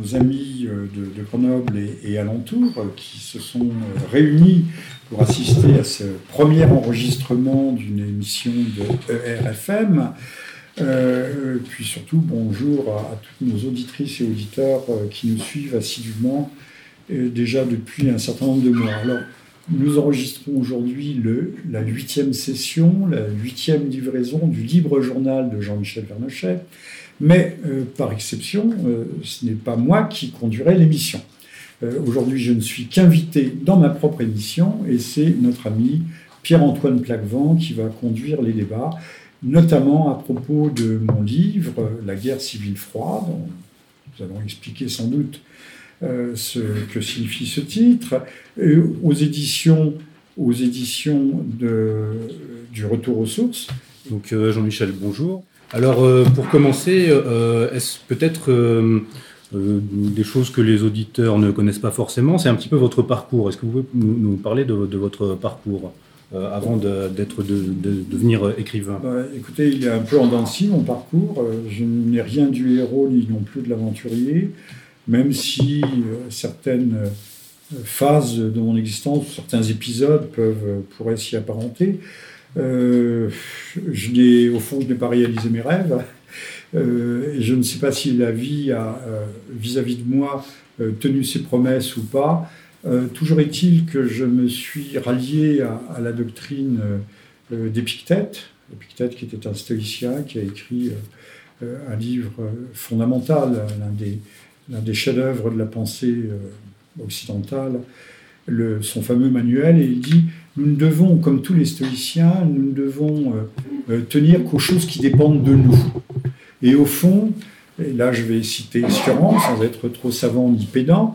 nos amis euh, de, Grenoble et, alentour qui se sont réunis pour assister à ce premier enregistrement d'une émission de ERFM. puis surtout, bonjour à, toutes nos auditrices et auditeurs qui nous suivent assidûment déjà depuis un certain nombre de mois. Alors, nous enregistrons aujourd'hui la huitième session, la huitième livraison du libre journal de Jean-Michel Vernochet, mais euh, par exception, euh, ce n'est pas moi qui conduirai l'émission. Euh, aujourd'hui, je ne suis qu'invité dans ma propre émission et c'est notre ami Pierre-Antoine Plaquevent qui va conduire les débats, notamment à propos de mon livre La guerre civile froide. Nous allons expliquer sans doute ce que signifie ce titre, aux éditions, aux éditions du Retour aux sources. Donc Jean-Michel, bonjour. Alors euh, pour commencer, est-ce peut-être des choses que les auditeurs ne connaissent pas forcément? C'est un petit peu votre parcours. Est-ce que vous pouvez nous, parler de, votre parcours avant d'être de, devenir écrivain? Bah, Écoutez, il est un peu en dents mon parcours. je n'ai rien du héros ni non plus de l'aventurier même si euh, certaines euh, phases de mon existence, certains épisodes peuvent, euh, pourraient s'y apparenter. Je n'ai, au fond, je n'ai pas réalisé mes rêves. et je ne sais pas si la vie a, vis-à-vis de moi, tenu ses promesses ou pas. toujours est-il que je me suis rallié à, la doctrine d'Épictète, Épictète qui était un stoïcien qui a écrit un livre fondamental, l'un des chefs-d'œuvre de la pensée euh, occidentale, le, son fameux manuel, et il dit Nous ne devons, comme tous les stoïciens, nous ne devons euh, euh, tenir qu'aux choses qui dépendent de nous. Et au fond, et là je vais citer Sioran, sans être trop savant ni pédant,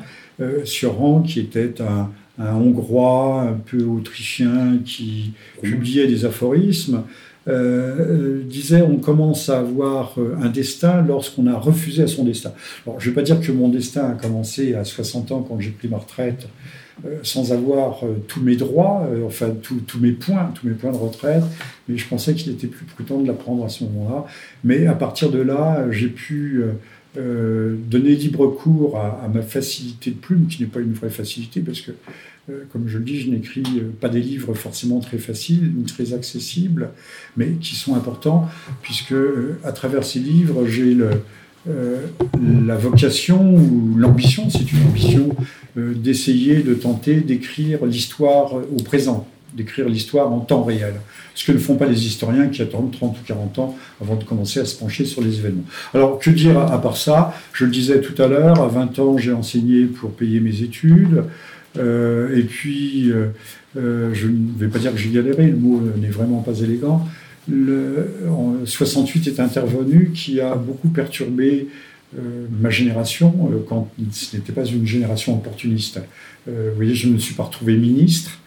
Sioran qui était un, un Hongrois un peu autrichien qui publiait des aphorismes, euh, disait on commence à avoir euh, un destin lorsqu'on a refusé à son destin. Alors, je ne vais pas dire que mon destin a commencé à 60 ans quand j'ai pris ma retraite euh, sans avoir tous mes droits, enfin tous mes points, tous mes points de retraite, mais je pensais qu'il était plus prudent de la prendre à ce moment-là. Mais à partir de là, j'ai pu donner libre cours à, ma facilité de plume, qui n'est pas une vraie facilité, parce que euh, comme je le dis, je n'écris euh, pas des livres forcément très faciles ni très accessibles, mais qui sont importants, puisque euh, à travers ces livres, j'ai la vocation ou l'ambition, c'est une ambition, d'essayer de tenter d'écrire l'histoire au présent, d'écrire l'histoire en temps réel. Ce que ne font pas les historiens qui attendent 30 ou 40 ans avant de commencer à se pencher sur les événements. Alors, que dire à part ça? Je le disais tout à l'heure, à 20 ans, j'ai enseigné pour payer mes études. Euh, et puis, euh, euh, je ne vais pas dire que j'ai galéré, le mot n'est vraiment pas élégant. Le, en 68 est intervenu qui a beaucoup perturbé ma génération quand ce n'était pas une génération opportuniste. vous voyez, je ne me suis pas retrouvé ministre,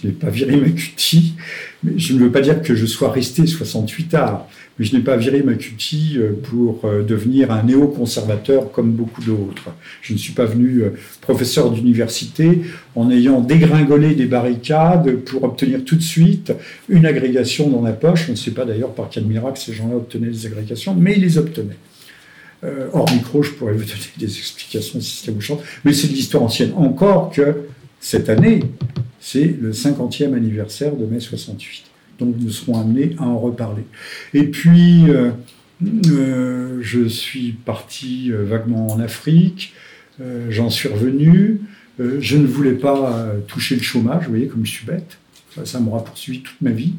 je n'ai pas viré ma cutie, mais je ne veux pas dire que je sois resté 68 tard mais je n'ai pas viré ma cutie euh, pour euh, devenir un néoconservateur comme beaucoup d'autres. Je ne suis pas venu euh, professeur d'université en ayant dégringolé des barricades pour obtenir tout de suite une agrégation dans la poche. On ne sait pas d'ailleurs par quel miracle ces gens-là obtenaient des agrégations, mais ils les obtenaient. hors micro, je pourrais vous donner des explications si ça vous chante, mais c'est de l'histoire ancienne. Encore que cette année, c'est le 50e anniversaire de mai 68. Donc nous serons amenés à en reparler. Et puis, euh, euh, je suis parti euh, vaguement en Afrique, j'en suis revenu, je ne voulais pas toucher le chômage, vous voyez, comme je suis bête. Ça, m'aura poursuivi toute ma vie.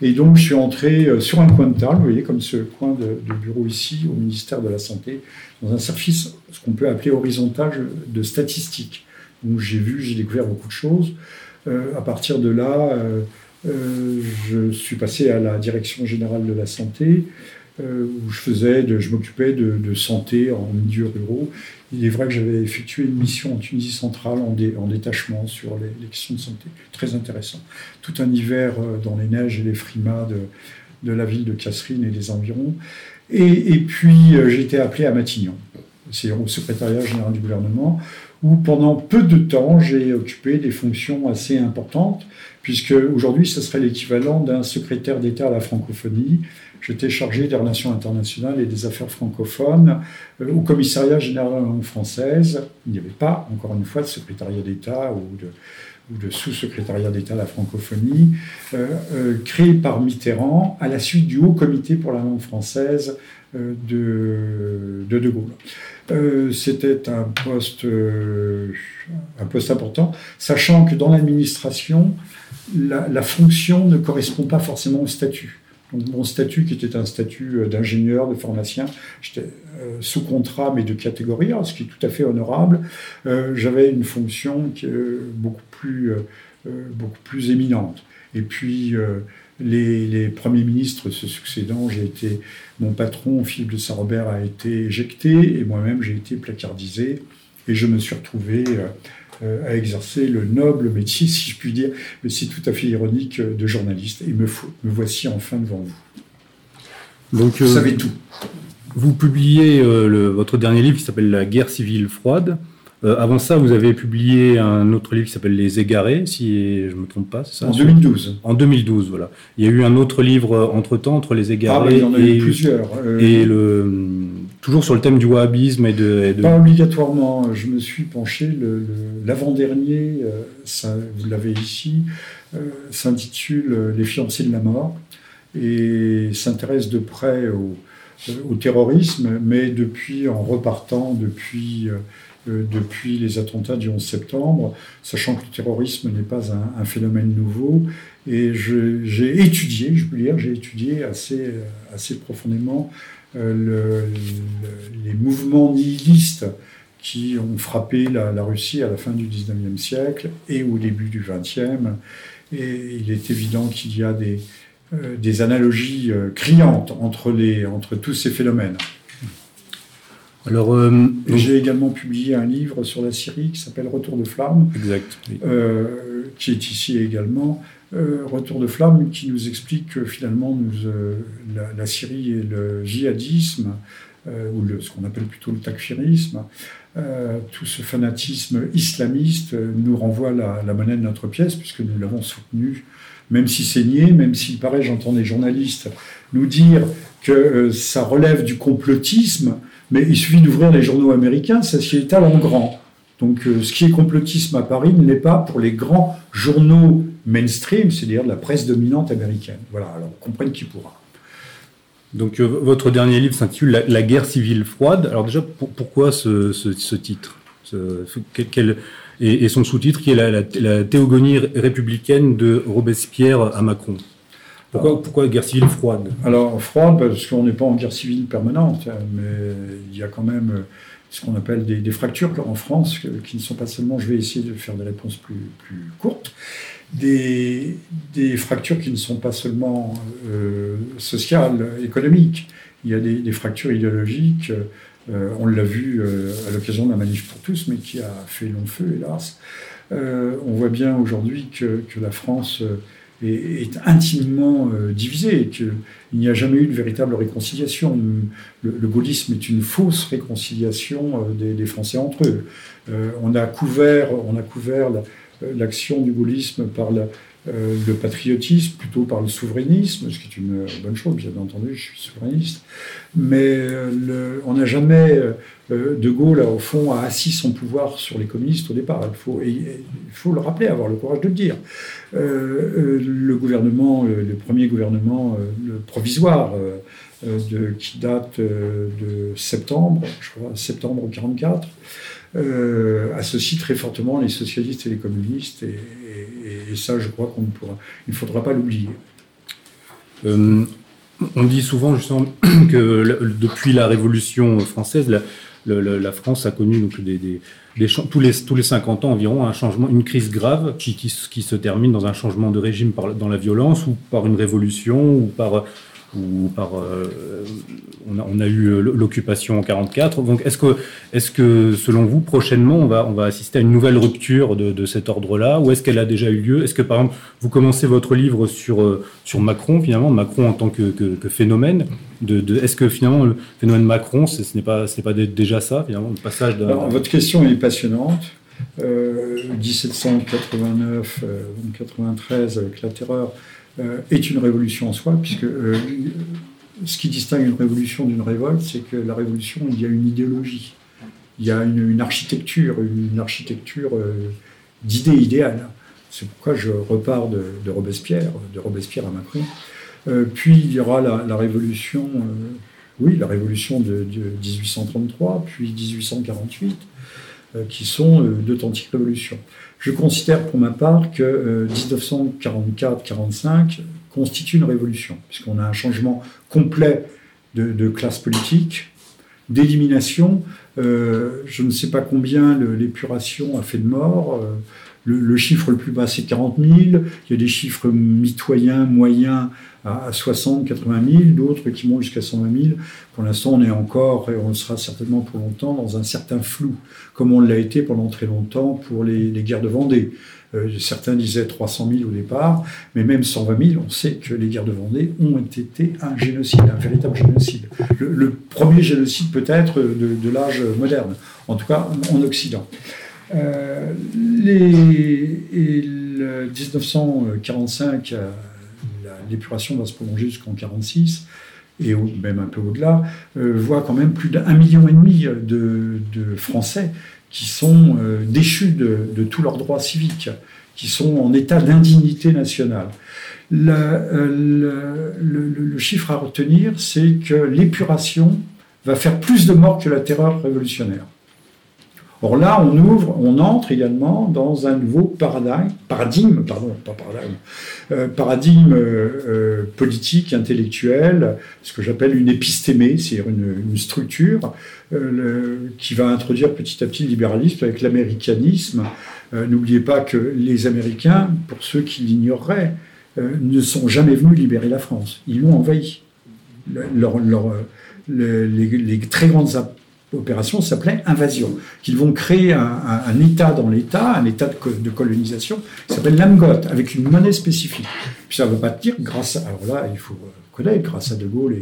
Et donc, je suis entré sur un coin de table, vous voyez, comme ce coin de, bureau ici, au ministère de la Santé, dans un service, ce qu'on peut appeler horizontal de statistiques. Donc, j'ai vu, j'ai découvert beaucoup de choses. À partir de là, euh, je suis passé à la direction générale de la santé, euh, où je faisais, je m'occupais de, santé en milieu ruraux. Il est vrai que j'avais effectué une mission en Tunisie centrale en, en détachement sur les, questions de santé, très intéressant. Tout un hiver euh, dans les neiges et les frimas de, la ville de Casserine et des environs. Et, et puis j'ai été appelé à Matignon, c'est au secrétariat général du gouvernement, où pendant peu de temps j'ai occupé des fonctions assez importantes puisque aujourd'hui, ce serait l'équivalent d'un secrétaire d'État à la francophonie, j'étais chargé des relations internationales et des affaires francophones au commissariat général de la langue française. Il n'y avait pas, encore une fois, de secrétariat d'État ou de, ou de sous-secrétariat d'État à la francophonie, créé par Mitterrand à la suite du Haut Comité pour la langue française de, de Gaulle. C'était un poste, un poste important, sachant que dans l'administration, la, fonction ne correspond pas forcément au statut. Mon statut, qui était un statut euh, d'ingénieur, de pharmacien, j'étais euh, sous contrat, mais de catégorie, ce qui est tout à fait honorable. Euh, j'avais une fonction qui est beaucoup plus, beaucoup plus éminente. Et puis, les, premiers ministres se succédant, j'ai été, mon patron, Philippe de Saint-Robert, a été éjecté, et moi-même, j'ai été placardisé, et je me suis retrouvé euh, à exercer le noble métier, si je puis dire, mais c'est tout à fait ironique, euh, de journaliste. Et me, me voici enfin devant vous. Donc, vous savez tout. Vous publiez euh, votre dernier livre qui s'appelle La guerre civile froide. Euh, avant ça, vous avez publié un autre livre qui s'appelle Les Égarés, si je ne me trompe pas, c'est ça En 2012. En 2012, voilà. Il y a eu un autre livre euh, entre-temps, entre Les Égarés ah, il y en a et, eu plusieurs. Euh, et le, toujours sur le thème du wahhabisme et de, Pas obligatoirement. Je me suis penché, l'avant-dernier, vous l'avez ici, s'intitule Les fiancés de la mort et s'intéresse de près au, au, terrorisme, mais depuis, en repartant depuis depuis les attentats du 11 septembre, sachant que le terrorisme n'est pas un, phénomène nouveau. Et j'ai étudié, je peux dire, j'ai étudié assez, assez profondément euh, les mouvements nihilistes qui ont frappé la, Russie à la fin du 19e siècle et au début du 20e. Et il est évident qu'il y a des, euh, analogies criantes entre, les, entre tous ces phénomènes. Alors, euh, j'ai également publié un livre sur la Syrie qui s'appelle Retour de flamme, exact, euh, qui est ici également. Euh, Retour de flamme, qui nous explique que finalement nous, la, Syrie et le djihadisme, ou le, ce qu'on appelle plutôt le takfirisme, tout ce fanatisme islamiste nous renvoie la, la monnaie de notre pièce, puisque nous l'avons soutenu, même si c'est nié, même s'il paraît, j'entends des journalistes nous dire que ça relève du complotisme. Mais il suffit d'ouvrir les journaux américains, ça s'y étale en grand. Donc euh, ce qui est complotisme à Paris ne l'est pas pour les grands journaux mainstream, c'est-à-dire de la presse dominante américaine. Voilà, alors comprenne qui pourra. Donc euh, votre dernier livre s'intitule la, guerre civile froide. Alors déjà, pourquoi ce, titre? Et, son sous-titre qui est la, théogonie républicaine de Robespierre à Macron? Pourquoi, pourquoi guerre civile froide? Alors, froide, parce qu'on n'est pas en guerre civile permanente, hein, mais il y a quand même euh, ce qu'on appelle des, fractures en France, qui ne sont pas seulement, je vais essayer de faire des réponses plus, plus courtes, des, des, fractures qui ne sont pas seulement euh, sociales, économiques. Il y a des, fractures idéologiques, euh, on l'a vu à l'occasion de la manif pour tous, mais qui a fait long feu, hélas. on voit bien aujourd'hui que, que, la France est, intimement euh, divisé qu'il n'y a jamais eu de véritable réconciliation. Le, gaullisme est une fausse réconciliation euh, des, Français entre eux. Euh, on a couvert, on a couvert l'action du gaullisme par le patriotisme, plutôt par le souverainisme, ce qui est une bonne chose, bien entendu, je suis souverainiste. Mais on n'a jamais euh, de Gaulle, au fond, a assis son pouvoir sur les communistes au départ. Il faut, il faut le rappeler, avoir le courage de le dire. Euh, euh, le gouvernement, le, premier gouvernement le provisoire, qui date de septembre, je crois, septembre 1944, associe très fortement les socialistes et les communistes, et, ça, je crois qu'on ne pourra, il ne faudra pas l'oublier. on dit souvent justement que depuis la Révolution française, la France a connu donc des, tous, les, tous les 50 ans environ un changement, une crise grave qui, qui, se termine dans un changement de régime par, dans la violence ou par une révolution ou par ou par euh, on, a, on, a, eu euh, l'occupation en 44. Donc est-ce que est-ce que selon vous prochainement on va on va assister à une nouvelle rupture de, de cet ordre-là? Ou est-ce qu'elle a déjà eu lieu? Est-ce que par exemple vous commencez votre livre sur euh, sur Macron finalement Macron en tant que, que, phénomène de, est-ce que finalement le phénomène Macron ce n'est pas ce n'est pas déjà ça finalement le passage de votre question est passionnante. Euh, 1789, 93 avec la terreur, euh, est une révolution en soi, puisque euh, ce qui distingue une révolution d'une révolte, c'est que la révolution, il y a une idéologie, il y a une, architecture, une, architecture euh, d'idées idéales. C'est pourquoi je repars de, Robespierre, de Robespierre à Macron. Euh, puis il y aura la, révolution, euh, oui, la révolution de, 1833, puis 1848, qui sont d'authentiques révolutions. Je considère pour ma part que 1944-45 constitue une révolution, puisqu'on a un changement complet de, classe politique, d'élimination. Euh, je ne sais pas combien l'épuration a fait de morts. Euh, le, chiffre le plus bas, c'est 40 000. Il y a des chiffres mitoyens, moyens à, 60, 80 000, d'autres qui montent jusqu'à 120 000. Pour l'instant, on est encore, et on le sera certainement pour longtemps, dans un certain flou, comme on l'a été pendant très longtemps pour les, guerres de Vendée. Euh, certains disaient 300 000 au départ, mais même 120 000, on sait que les guerres de Vendée ont été un génocide, un véritable génocide. Le, premier génocide peut-être de, l'âge moderne, en tout cas en Occident. Euh, les, et le 1945, euh, l'épuration va se prolonger jusqu'en 1946 et même un peu au-delà, voit quand même plus d'un million et demi de, de Français qui sont euh, déchus de, tous leurs droits civiques, qui sont en état d'indignité nationale. Euh, le, chiffre à retenir, c'est que l'épuration va faire plus de morts que la terreur révolutionnaire. Or là, on ouvre, on entre également dans un nouveau paradigme, paradigme, pardon, pas paradigme, euh, paradigme euh, politique, intellectuel, ce que j'appelle une épistémée, c'est-à-dire une, structure euh, qui va introduire petit à petit le libéralisme avec l'américanisme. N'oubliez pas que les Américains, pour ceux qui l'ignoreraient, ne sont jamais venus libérer la France. Ils l'ont envahi. les, très grandes opération s'appelait invasion, qu'ils vont créer un, État dans l'État, un État de, colonisation, qui s'appelle l'Amgot, avec une monnaie spécifique. Puis ça pas dire grâce à... Alors là, il faut connaître, grâce à De Gaulle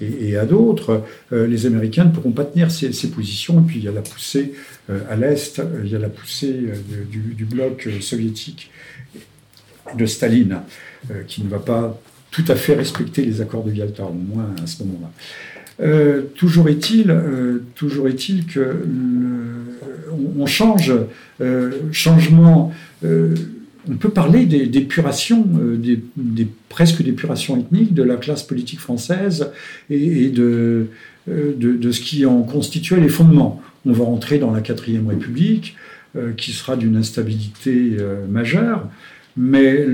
et, à d'autres, euh, les Américains ne pourront pas tenir ces, positions. Et puis il y a la poussée euh, à l'Est, euh, il y a la poussée du, du, bloc soviétique de Staline, qui ne va pas tout à fait respecter les accords de Yalta, au moins à ce moment-là. Euh, toujours est-il, euh, toujours est-il que on, change, euh, changement. on peut parler des, des, presque d'épuration ethnique de la classe politique française et, de, de, ce qui en constituait les fondements. On va entrer dans la quatrième République, qui sera d'une instabilité majeure. Mais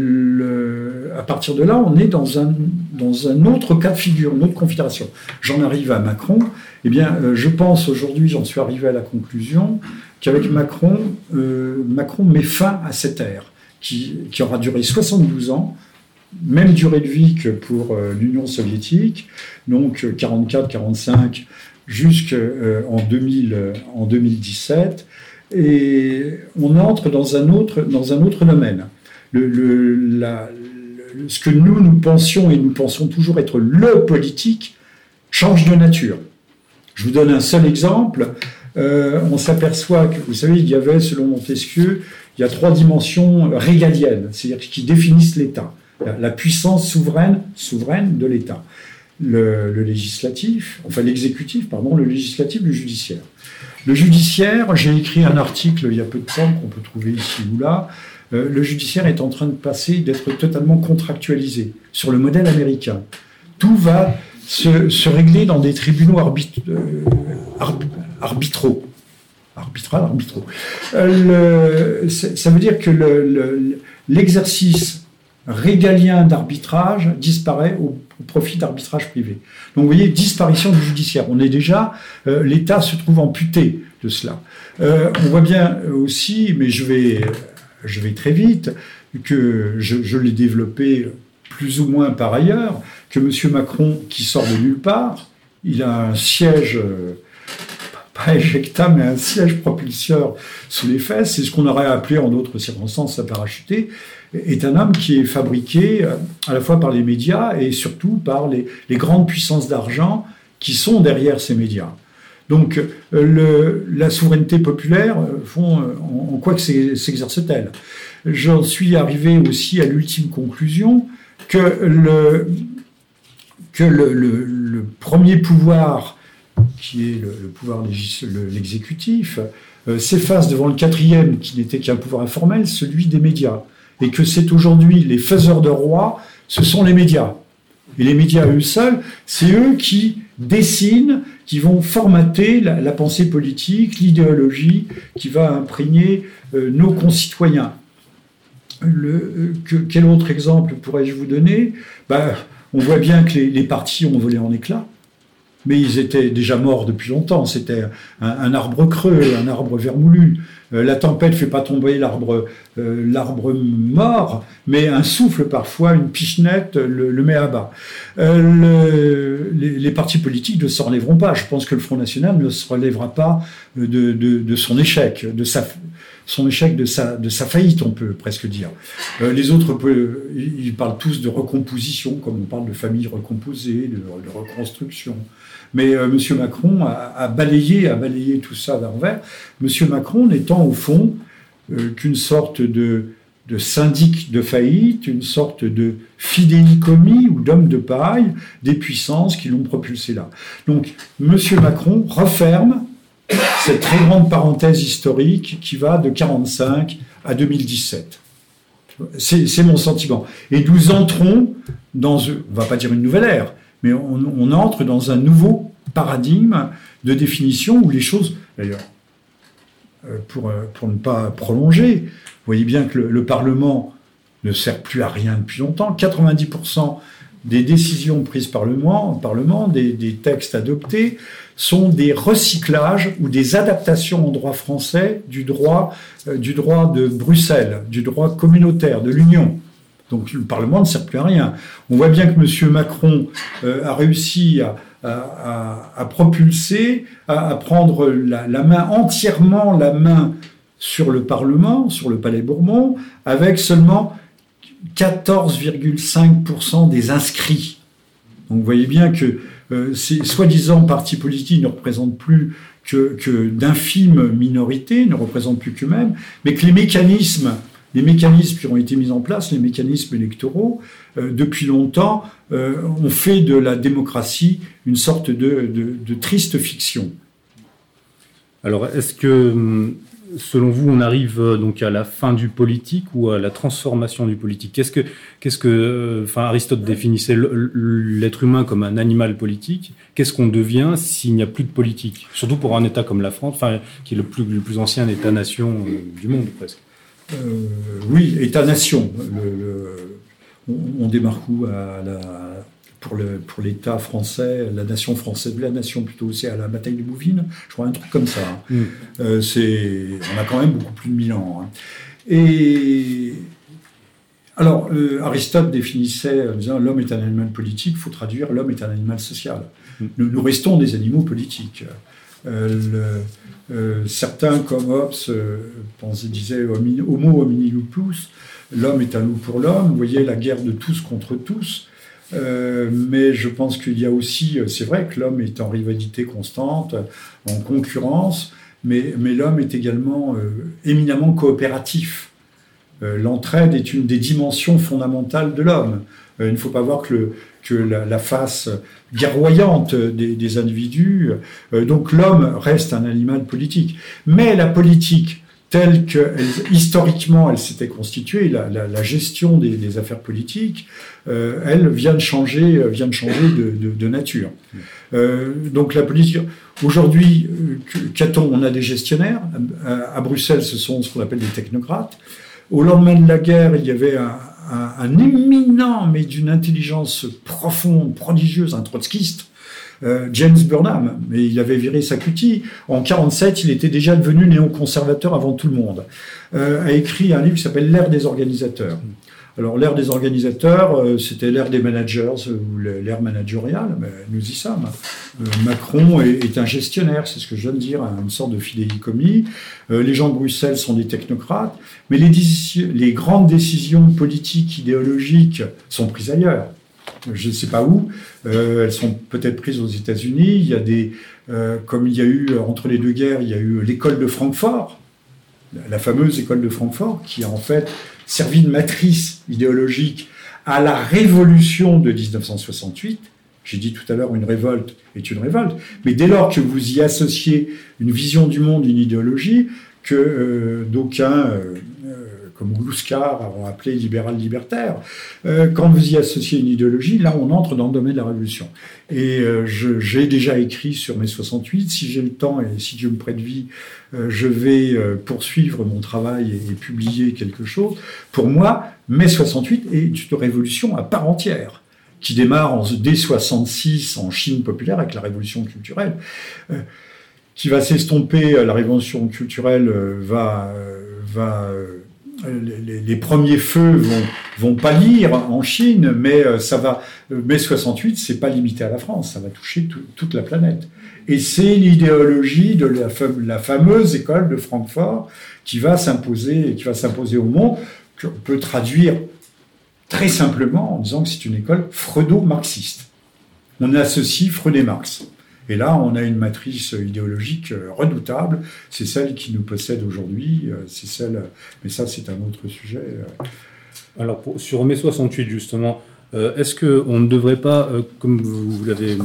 à partir de là, on est dans un, dans un autre cas de figure, une autre configuration. J'en arrive à Macron. Eh bien, euh, je pense aujourd'hui, j'en suis arrivé à la conclusion qu'avec Macron, euh, Macron met fin à cette ère qui, qui, aura duré 72 ans, même durée de vie que pour euh, l'Union soviétique, donc 44-45 jusqu'en 2000, en 2017. Et on entre dans un autre, dans un autre domaine ce que nous, nous pensions et nous pensons toujours être le politique change de nature. Je vous donne un seul exemple. Euh, on s'aperçoit que, vous savez, il y avait, selon Montesquieu, il y a trois dimensions régaliennes, c'est-à-dire qui définissent l'État. La, puissance souveraine, souveraine de l'État. Le, législatif, enfin l'exécutif, pardon, le législatif, le judiciaire. Le judiciaire, j'ai écrit un article il y a peu de temps qu'on peut trouver ici ou là, euh, le judiciaire est en train de passer, d'être totalement contractualisé sur le modèle américain. Tout va se, régler dans des tribunaux euh, arbitraux. Arbitraux. Euh, ça veut dire que l'exercice régalien d'arbitrage disparaît au, profit d'arbitrage privé. Donc vous voyez, disparition du judiciaire. On est déjà, l'État se trouve amputé de cela. on voit bien aussi, mais je vais je vais très vite, que je, l'ai développé plus ou moins par ailleurs, que M. Macron, qui sort de nulle part, il a un siège, euh, pas éjectable, mais un siège propulseur sous les fesses, c'est ce qu'on aurait appelé en d'autres circonstances à parachuter, est un homme qui est fabriqué euh, à la fois par les médias et surtout par les grandes puissances d'argent qui sont derrière ces médias. Donc euh, la souveraineté populaire, euh, euh, en, quoi que s'exerce-t-elle? J'en suis arrivé aussi à l'ultime conclusion que, le, premier pouvoir, qui est le, pouvoir l'exécutif, s'efface devant le quatrième, qui n'était qu'un pouvoir informel, celui des médias. Et que c'est aujourd'hui les faiseurs de rois, ce sont les médias. Et les médias eux seuls, c'est eux qui dessinent, qui vont formater la, pensée politique, l'idéologie qui va imprégner euh, nos concitoyens. Euh, quel autre exemple pourrais-je vous donner? Ben, On voit bien que les, les partis ont volé en éclats mais ils étaient déjà morts depuis longtemps. C'était un, arbre creux, un arbre vermoulu. Euh, la tempête fait pas tomber l'arbre, euh, l'arbre mort, mais un souffle parfois, une pichenette le, met à bas. Euh, les, partis politiques ne se relèveront pas. Je pense que le Front National ne se relèvera pas de, son échec, de sa son échec de sa faillite, on peut presque dire. les autres, ils parlent tous de recomposition, comme on parle de famille recomposée, de, de reconstruction. Mais euh, M. Macron a, balayé, a balayé tout ça d'envers. M. Macron n'étant au fond euh, qu'une sorte de, syndic de faillite, une sorte de fidéicommis ou d'homme de paille des puissances qui l'ont propulsé là. Donc M. Macron referme cette très grande parenthèse historique qui va de 1945 à 2017. C'est mon sentiment. Et nous entrons dans, on va pas dire une nouvelle ère, mais on, entre dans un nouveau paradigme de définition où les choses, d'ailleurs, euh, pour, euh, pour ne pas prolonger, vous voyez bien que le, Parlement ne sert plus à rien depuis longtemps. 90% des décisions prises par le Parlement, des, des, textes adoptés, sont des recyclages ou des adaptations en droit français du droit, euh, du droit de Bruxelles, du droit communautaire, de l'Union. Donc le Parlement ne sert plus à rien. On voit bien que M. Macron euh, a réussi à, propulser, à, prendre la, main, entièrement la main sur le Parlement, sur le Palais Bourbon, avec seulement 14,5% des inscrits. Donc vous voyez bien que euh, ces soi-disant partis politiques ne représentent plus que, que d'infimes minorités, ne représentent plus qu'eux-mêmes, mais que les mécanismes les mécanismes qui ont été mis en place, les mécanismes électoraux, euh, depuis longtemps, euh, ont fait de la démocratie une sorte de, triste fiction. Alors, est-ce que, hum, selon vous, on arrive euh, donc à la fin du politique ou à la transformation du politique? Qu'est-ce que, Aristote définissait l'être humain comme un animal politique? Qu'est-ce qu'on devient s'il n'y a plus de politique? Surtout pour un État comme la France, qui est le plus ancien État-nation du monde presque. Euh, oui, État-nation. on, démarre où pour l'État français, la nation française, la nation plutôt, c'est à la bataille de Bouvines, je crois un truc comme ça. Hein. Mm. Euh, on a quand même beaucoup plus de mille ans. Hein. Et alors, euh, Aristote définissait en disant l'homme est un animal politique, il faut traduire l'homme est un animal social. Mm. Nous, restons des animaux politiques. Euh, certains, comme Hobbes, euh, disaient Homo homini lupus, l'homme est un loup pour l'homme. Vous voyez la guerre de tous contre tous. Euh, mais je pense qu'il y a aussi, c'est vrai que l'homme est en rivalité constante, en concurrence, mais l'homme est également éminemment coopératif. L'entraide est une des dimensions fondamentales de l'homme. il ne faut pas voir que le, que la, face guerroyante des, individus. Euh, donc l'homme reste un animal politique. Mais la politique, telle que historiquement elle s'était constituée, la, gestion des, affaires politiques, euh, elle vient de changer, vient de, changer de, nature. Euh, donc la politique, aujourd'hui, qu'a-t-on? On a des gestionnaires. À, Bruxelles, ce sont ce qu'on appelle des technocrates. Au lendemain de la guerre, il y avait un, un, éminent, mais d'une intelligence profonde, prodigieuse, un trotskiste, euh, James Burnham, mais il avait viré sa cutie. En 47, il était déjà devenu néoconservateur avant tout le monde. Euh, a écrit un livre qui s'appelle L'ère des organisateurs. Alors l'ère des organisateurs, euh, c'était l'ère des managers ou l'ère managériale, mais nous y sommes. Euh, Macron est, un gestionnaire, c'est ce que je viens de dire, une sorte de fidélicommis. Euh, les gens de Bruxelles sont des technocrates, mais les, les grandes décisions politiques, idéologiques sont prises ailleurs. Je ne sais pas où. elles sont peut-être prises aux États-Unis. Il y a des, comme il y a eu entre les deux guerres, il y a eu l'école de Francfort, la fameuse école de Francfort, qui a en fait servi de matrice idéologique à la révolution de 1968, J'ai dit tout à l'heure, une révolte est une révolte. Mais dès lors que vous y associez une vision du monde, une idéologie, que euh, d'aucuns, euh, comme Glouskar, ont appelé libéral-libertaire, quand vous y associez une idéologie, là, on entre dans le domaine de la révolution. Et j'ai déjà écrit sur mai 68. Si j'ai le temps et si Dieu me prête vie, je vais poursuivre mon travail et, publier quelque chose. Pour moi, mai 68 est une révolution à part entière qui démarre en, dès 66 en Chine populaire avec la révolution culturelle, euh, qui va s'estomper. Euh, la révolution culturelle euh, va, va les, premiers feux vont, vont pâlir en Chine, mais ça va. Mai 68, c'est pas limité à la France, ça va toucher toute la planète. Et c'est l'idéologie de la, la, fameuse école de Francfort qui va s'imposer, qui va s'imposer au monde, qu'on peut traduire très simplement en disant que c'est une école freudo-marxiste. On associe Freud et Marx. Et là, on a une matrice idéologique euh, redoutable. C'est celle qui nous possède aujourd'hui. Euh, c'est celle. Mais ça, c'est un autre sujet. Euh. Alors, sur mai 68, justement, est-ce qu'on ne devrait pas, comme vous l'avez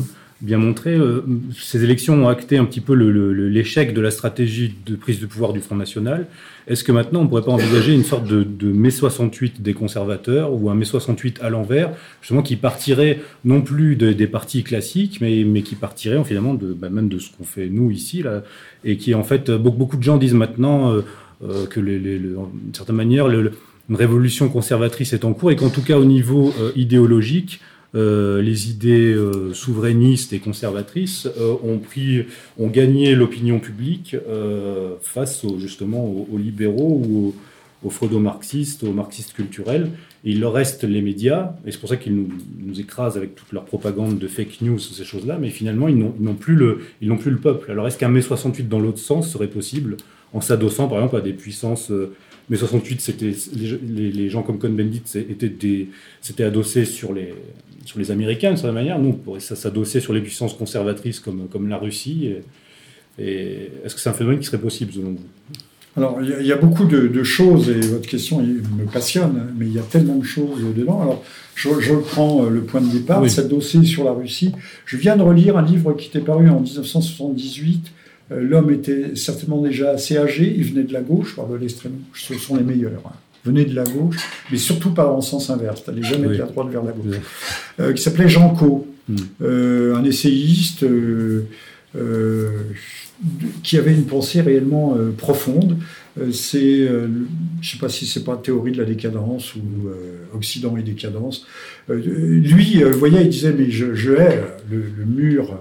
bien montré. Euh, ces élections ont acté un petit peu l'échec de la stratégie de prise de pouvoir du Front National. Est-ce que maintenant on ne pourrait pas envisager une sorte de, mai 68 des conservateurs ou un mai 68 à l'envers, justement qui partirait non plus des partis classiques, mais, mais qui partirait finalement de, bah, même de ce qu'on fait nous ici, là, et qui en fait, beaucoup, de gens disent maintenant euh, euh, que les, d'une certaine manière, une révolution conservatrice est en cours et qu'en tout cas au niveau idéologique, euh, les idées euh, souverainistes et conservatrices euh, ont pris, ont gagné l'opinion publique face justement aux, libéraux ou aux, freudo-marxistes, aux marxistes culturels. Et il leur reste les médias, et c'est pour ça qu'ils nous, écrasent avec toute leur propagande de fake news, ces choses-là, mais finalement, ils n'ont plus, le, plus le peuple. Alors est-ce qu'un mai 68 dans l'autre sens serait possible, en s'adossant par exemple à des puissances mai 68, c'était les, gens comme Cohn-Bendit étaient, s'étaient adossés sur les, sur les Américains de cette manière. Nous, on pourrait s'adosser sur les puissances conservatrices comme, comme la Russie. Et, est-ce que c'est un phénomène qui serait possible selon vous? Alors, il y, a beaucoup de, choses, et votre question me passionne, mais il y a tellement de choses dedans. Alors, je, je prends euh, le point de départ, s'adosser sur la Russie. Je viens de relire un livre qui était paru en 1978. Euh, l'homme était certainement déjà assez âgé, il venait de la gauche, par de l'extrême gauche, ce sont les meilleurs. Hein venait de la gauche, mais surtout pas en sens inverse, c'est-à-dire jamais de la droite vers la gauche, euh, qui s'appelait Jean Co, hmm. euh, un essayiste euh, qui avait une pensée réellement profonde. c'est, je ne sais pas si c'est pas théorie de la décadence ou Occident et décadence. lui, vous voyez, il disait mais je, je hais le, mur.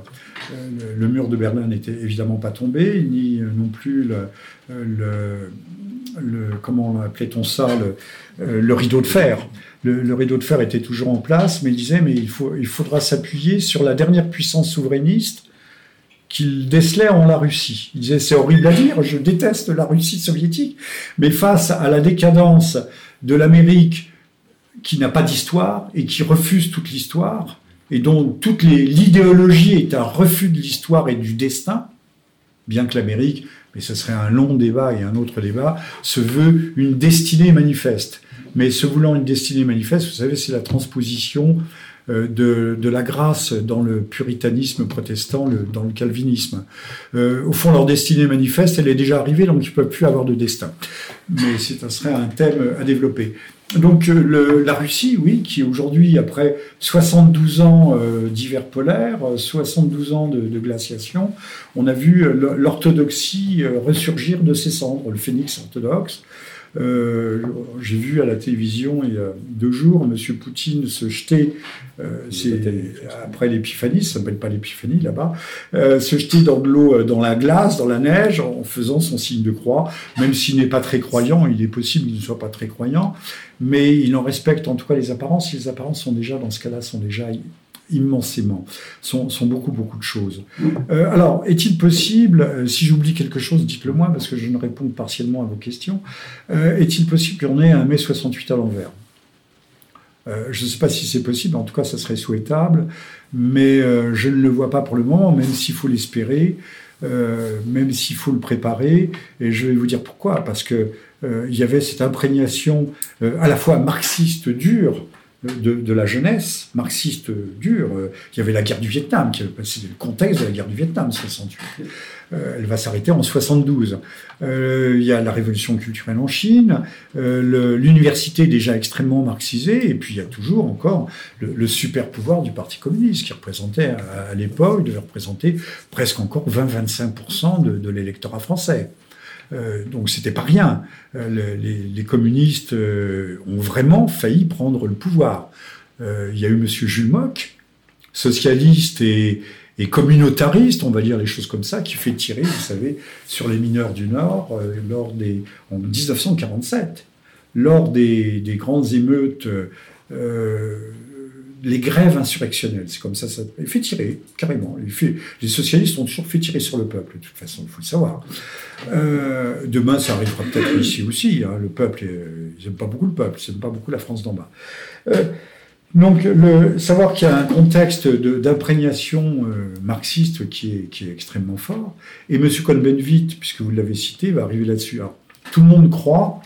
Le, mur de Berlin n'était évidemment pas tombé, ni non plus le, le comment appelait-on ça, le, euh, rideau de fer. Le, rideau de fer était toujours en place, mais il disait, mais il, faut, il faudra s'appuyer sur la dernière puissance souverainiste qu'il décelait en la Russie. Il disait, c'est horrible à dire, je déteste la Russie soviétique, mais face à la décadence de l'Amérique qui n'a pas d'histoire et qui refuse toute l'histoire, et dont toute l'idéologie est un refus de l'histoire et du destin, bien que l'Amérique mais ce serait un long débat et un autre débat, se veut une destinée manifeste. Mais se voulant une destinée manifeste, vous savez, c'est la transposition de, de, la grâce dans le puritanisme protestant, dans le calvinisme. Euh, au fond, leur destinée manifeste, elle est déjà arrivée, donc ils ne peuvent plus avoir de destin. Mais ce serait un thème à développer. Donc euh, la Russie, oui, qui aujourd'hui, après 72 ans euh, d'hiver polaire, 72 ans de, glaciation, on a vu euh, l'orthodoxie ressurgir de ses cendres, le phénix orthodoxe. Euh, j'ai vu à la télévision il y a deux jours M. Poutine se jeter, euh, après l'épiphanie, ça ne s'appelle pas l'épiphanie là-bas, euh, se jeter dans de l'eau, dans la glace, dans la neige, en faisant son signe de croix. Même s'il n'est pas très croyant, il est possible qu'il ne soit pas très croyant, mais il en respecte en tout cas les apparences. Les apparences sont déjà, dans ce cas-là, sont déjà immensément, sont, sont, beaucoup, beaucoup de choses. Euh, alors, est-il possible, euh, si j'oublie quelque chose, dites-le moi, parce que je ne réponds partiellement à vos questions, euh, est-il possible qu'on ait un mai 68 à l'envers? Je ne sais pas si c'est possible, en tout cas, ça serait souhaitable, mais je ne le vois pas pour le moment, même s'il faut l'espérer, même s'il faut le préparer, et je vais vous dire pourquoi, parce que il y avait cette imprégnation à la fois marxiste dure, de, la jeunesse marxiste dure. Il y avait la guerre du Vietnam, c'est le contexte de la guerre du Vietnam, 68. Euh, elle va s'arrêter en 72. Euh, il y a la révolution culturelle en Chine, euh, l'université déjà extrêmement marxisée, et puis il y a toujours encore le, super pouvoir du Parti communiste qui représentait à, l'époque, devait représenter presque encore 20-25% de, de l'électorat français. Euh, donc c'était pas rien. les, communistes ont vraiment failli prendre le pouvoir. il y a eu M. Jules Mock, socialiste et, communautariste, on va dire les choses comme ça, qui fait tirer, vous savez, sur les mineurs du Nord euh, lors des, en 1947, lors des, des grandes émeutes, euh, les grèves insurrectionnelles, c'est comme ça, ça fait tirer, carrément. les socialistes ont toujours fait tirer sur le peuple, de toute façon, il faut le savoir. Euh, demain, ça arrivera peut-être ici aussi. Hein, le peuple, ils n'aiment pas beaucoup le peuple, ils n'aiment pas beaucoup la France d'en bas. Euh, donc, le, savoir qu'il y a un contexte d'imprégnation euh, marxiste qui est, extrêmement fort. Et M. Cohn-Bendit, puisque vous l'avez cité, va arriver là-dessus. tout le monde croit,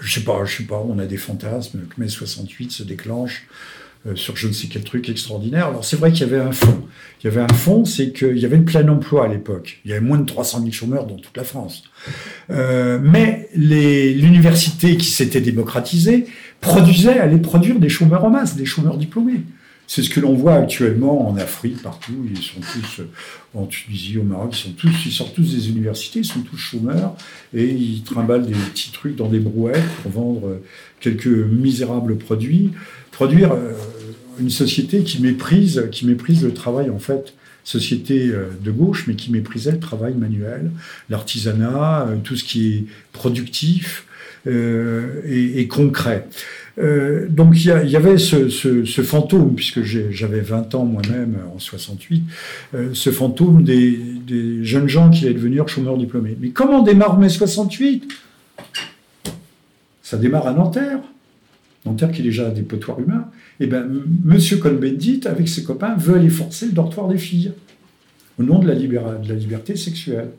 je sais pas, je sais pas, on a des fantasmes que mai 68 se déclenche sur je ne sais quel truc extraordinaire. Alors, c'est vrai qu'il y avait un fond. Il y avait un fond, c'est qu'il y avait le plein emploi à l'époque. Il y avait moins de 300 000 chômeurs dans toute la France. Euh, mais l'université qui s'était démocratisée produisait, allait produire des chômeurs en masse, des chômeurs diplômés. C'est ce que l'on voit actuellement en Afrique, partout. Ils sont tous, euh, en Tunisie, au Maroc, ils, sont tous, ils sortent tous des universités, ils sont tous chômeurs et ils trimballent des petits trucs dans des brouettes pour vendre euh, quelques misérables produits. Produire euh, une société qui méprise, qui méprise le travail, en fait, société de gauche, mais qui méprisait le travail manuel, l'artisanat, tout ce qui est productif, euh, et, concret. Euh, donc il y, avait ce, fantôme, puisque j'avais 20 ans moi-même en 68, euh, ce fantôme des, jeunes gens qui allaient devenir chômeurs diplômés. Mais comment démarre mai 68 Ça démarre à Nanterre. Nanterre qui est déjà des potoirs humains. Et eh bien, M. Cohn-Bendit, avec ses copains, veut aller forcer le dortoir des filles, au nom de la, de la liberté sexuelle.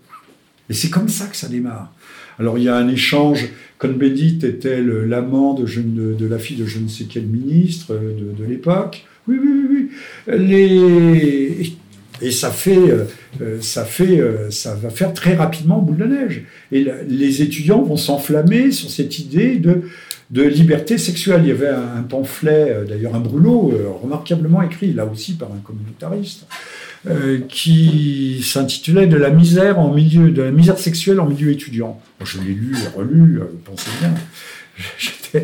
Et c'est comme ça que ça démarre. Alors il y a un échange. Cohn-Bendit était l'amant de, de, la fille de je ne sais quel ministre euh, de, l'époque. Oui, oui, oui, oui. Et ça fait, euh, ça fait, euh, ça va faire très rapidement boule de neige. Et les étudiants vont s'enflammer sur cette idée de liberté sexuelle. Il y avait un, pamphlet, d'ailleurs un brûlot, remarquablement écrit, là aussi par un communautariste, euh, qui s'intitulait De la misère en milieu, de la misère sexuelle en milieu étudiant. je l'ai lu et relu, euh, pensez bien.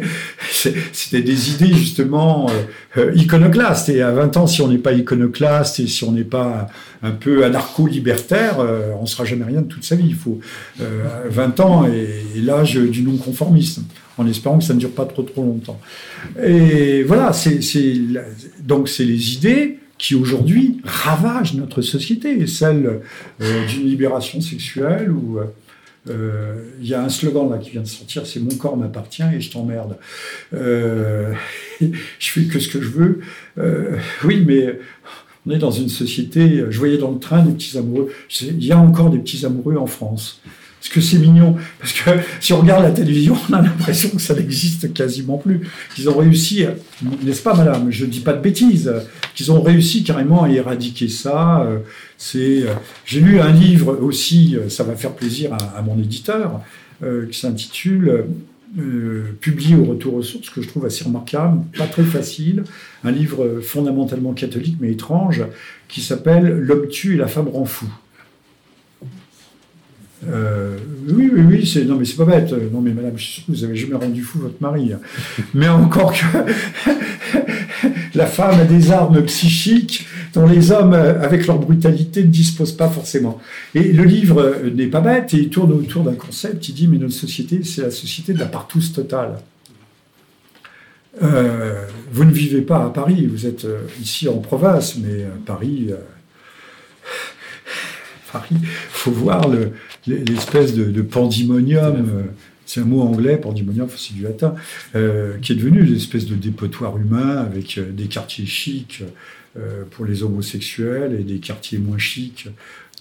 C'était des idées justement euh, iconoclastes. Et à 20 ans, si on n'est pas iconoclaste et si on n'est pas un peu anarcho-libertaire, on ne sera jamais rien de toute sa vie. Il faut 20 ans et, l'âge du non-conformisme, en espérant que ça ne dure pas trop trop longtemps. Et voilà, c'est donc c'est les idées qui aujourd'hui ravage notre société, celle euh, d'une libération sexuelle où euh, il y a un slogan là qui vient de sortir, c'est mon corps m'appartient et je t'emmerde. Euh, je fais que ce que je veux. oui, mais on est dans une société. Je voyais dans le train des petits amoureux. Il y a encore des petits amoureux en France. Parce que c'est mignon. Parce que si on regarde la télévision, on a l'impression que ça n'existe quasiment plus. Qu'ils ont réussi, n'est-ce pas, madame? Je ne dis pas de bêtises. Qu'ils ont réussi carrément à éradiquer ça. Euh, euh, j'ai lu un livre aussi, euh, ça va faire plaisir à, mon éditeur, qui s'intitule publié au retour aux sources, que je trouve assez remarquable, pas très facile, un livre fondamentalement catholique mais étrange, qui s'appelle L'homme tue et la femme rend fou. Euh, oui, oui, oui, c'est non, mais c'est pas bête. Non, mais madame, vous avez jamais rendu fou votre mari. Mais encore que la femme a des armes psychiques dont les hommes, avec leur brutalité, ne disposent pas forcément. Et le livre n'est pas bête et il tourne autour d'un concept. Il dit mais notre société, c'est la société de la partouze totale. Euh, vous ne vivez pas à Paris, vous êtes euh, ici en province, mais Paris. Paris, faut voir l'espèce de, pandimonium. Euh, c'est un mot anglais, pandimonium, c'est du latin, euh, qui est devenu une espèce de dépotoir humain avec euh, des quartiers chics pour les homosexuels et des quartiers moins chics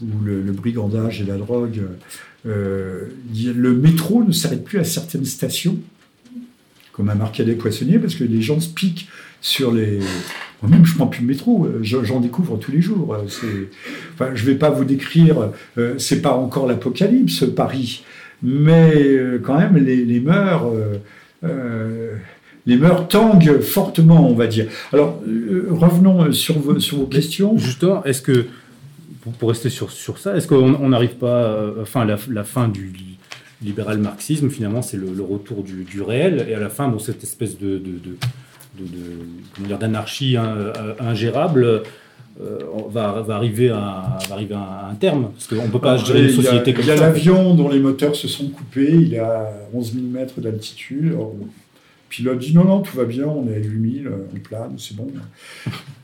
où le, brigandage et la drogue. le métro ne s'arrête plus à certaines stations comme un marcadet poissonnier, parce que les gens se piquent sur les. Moi-même, je prends plus le métro, j'en découvre tous les jours. Enfin, je ne vais pas vous décrire, c'est pas encore l'apocalypse, Paris, mais quand même, les, les mœurs les mœurs tanguent fortement, on va dire. Alors, euh, revenons sur vos, sur vos questions. Justement, est-ce que, pour, rester sur, sur ça, est-ce qu'on n'arrive pas, euh, enfin, la, la, fin du libéral marxisme, finalement, c'est le, retour du, du, réel, et à la fin, bon, cette espèce de, de, de, d'anarchie euh, ingérable. va, va, arriver à, va arriver à un terme Parce qu'on ne peut pas gérer une société comme ça. Il y a l'avion dont les moteurs se sont coupés, il est à 11 000 mètres d'altitude pilote dit non, non, tout va bien, on est à 8000, euh, on plane, c'est bon.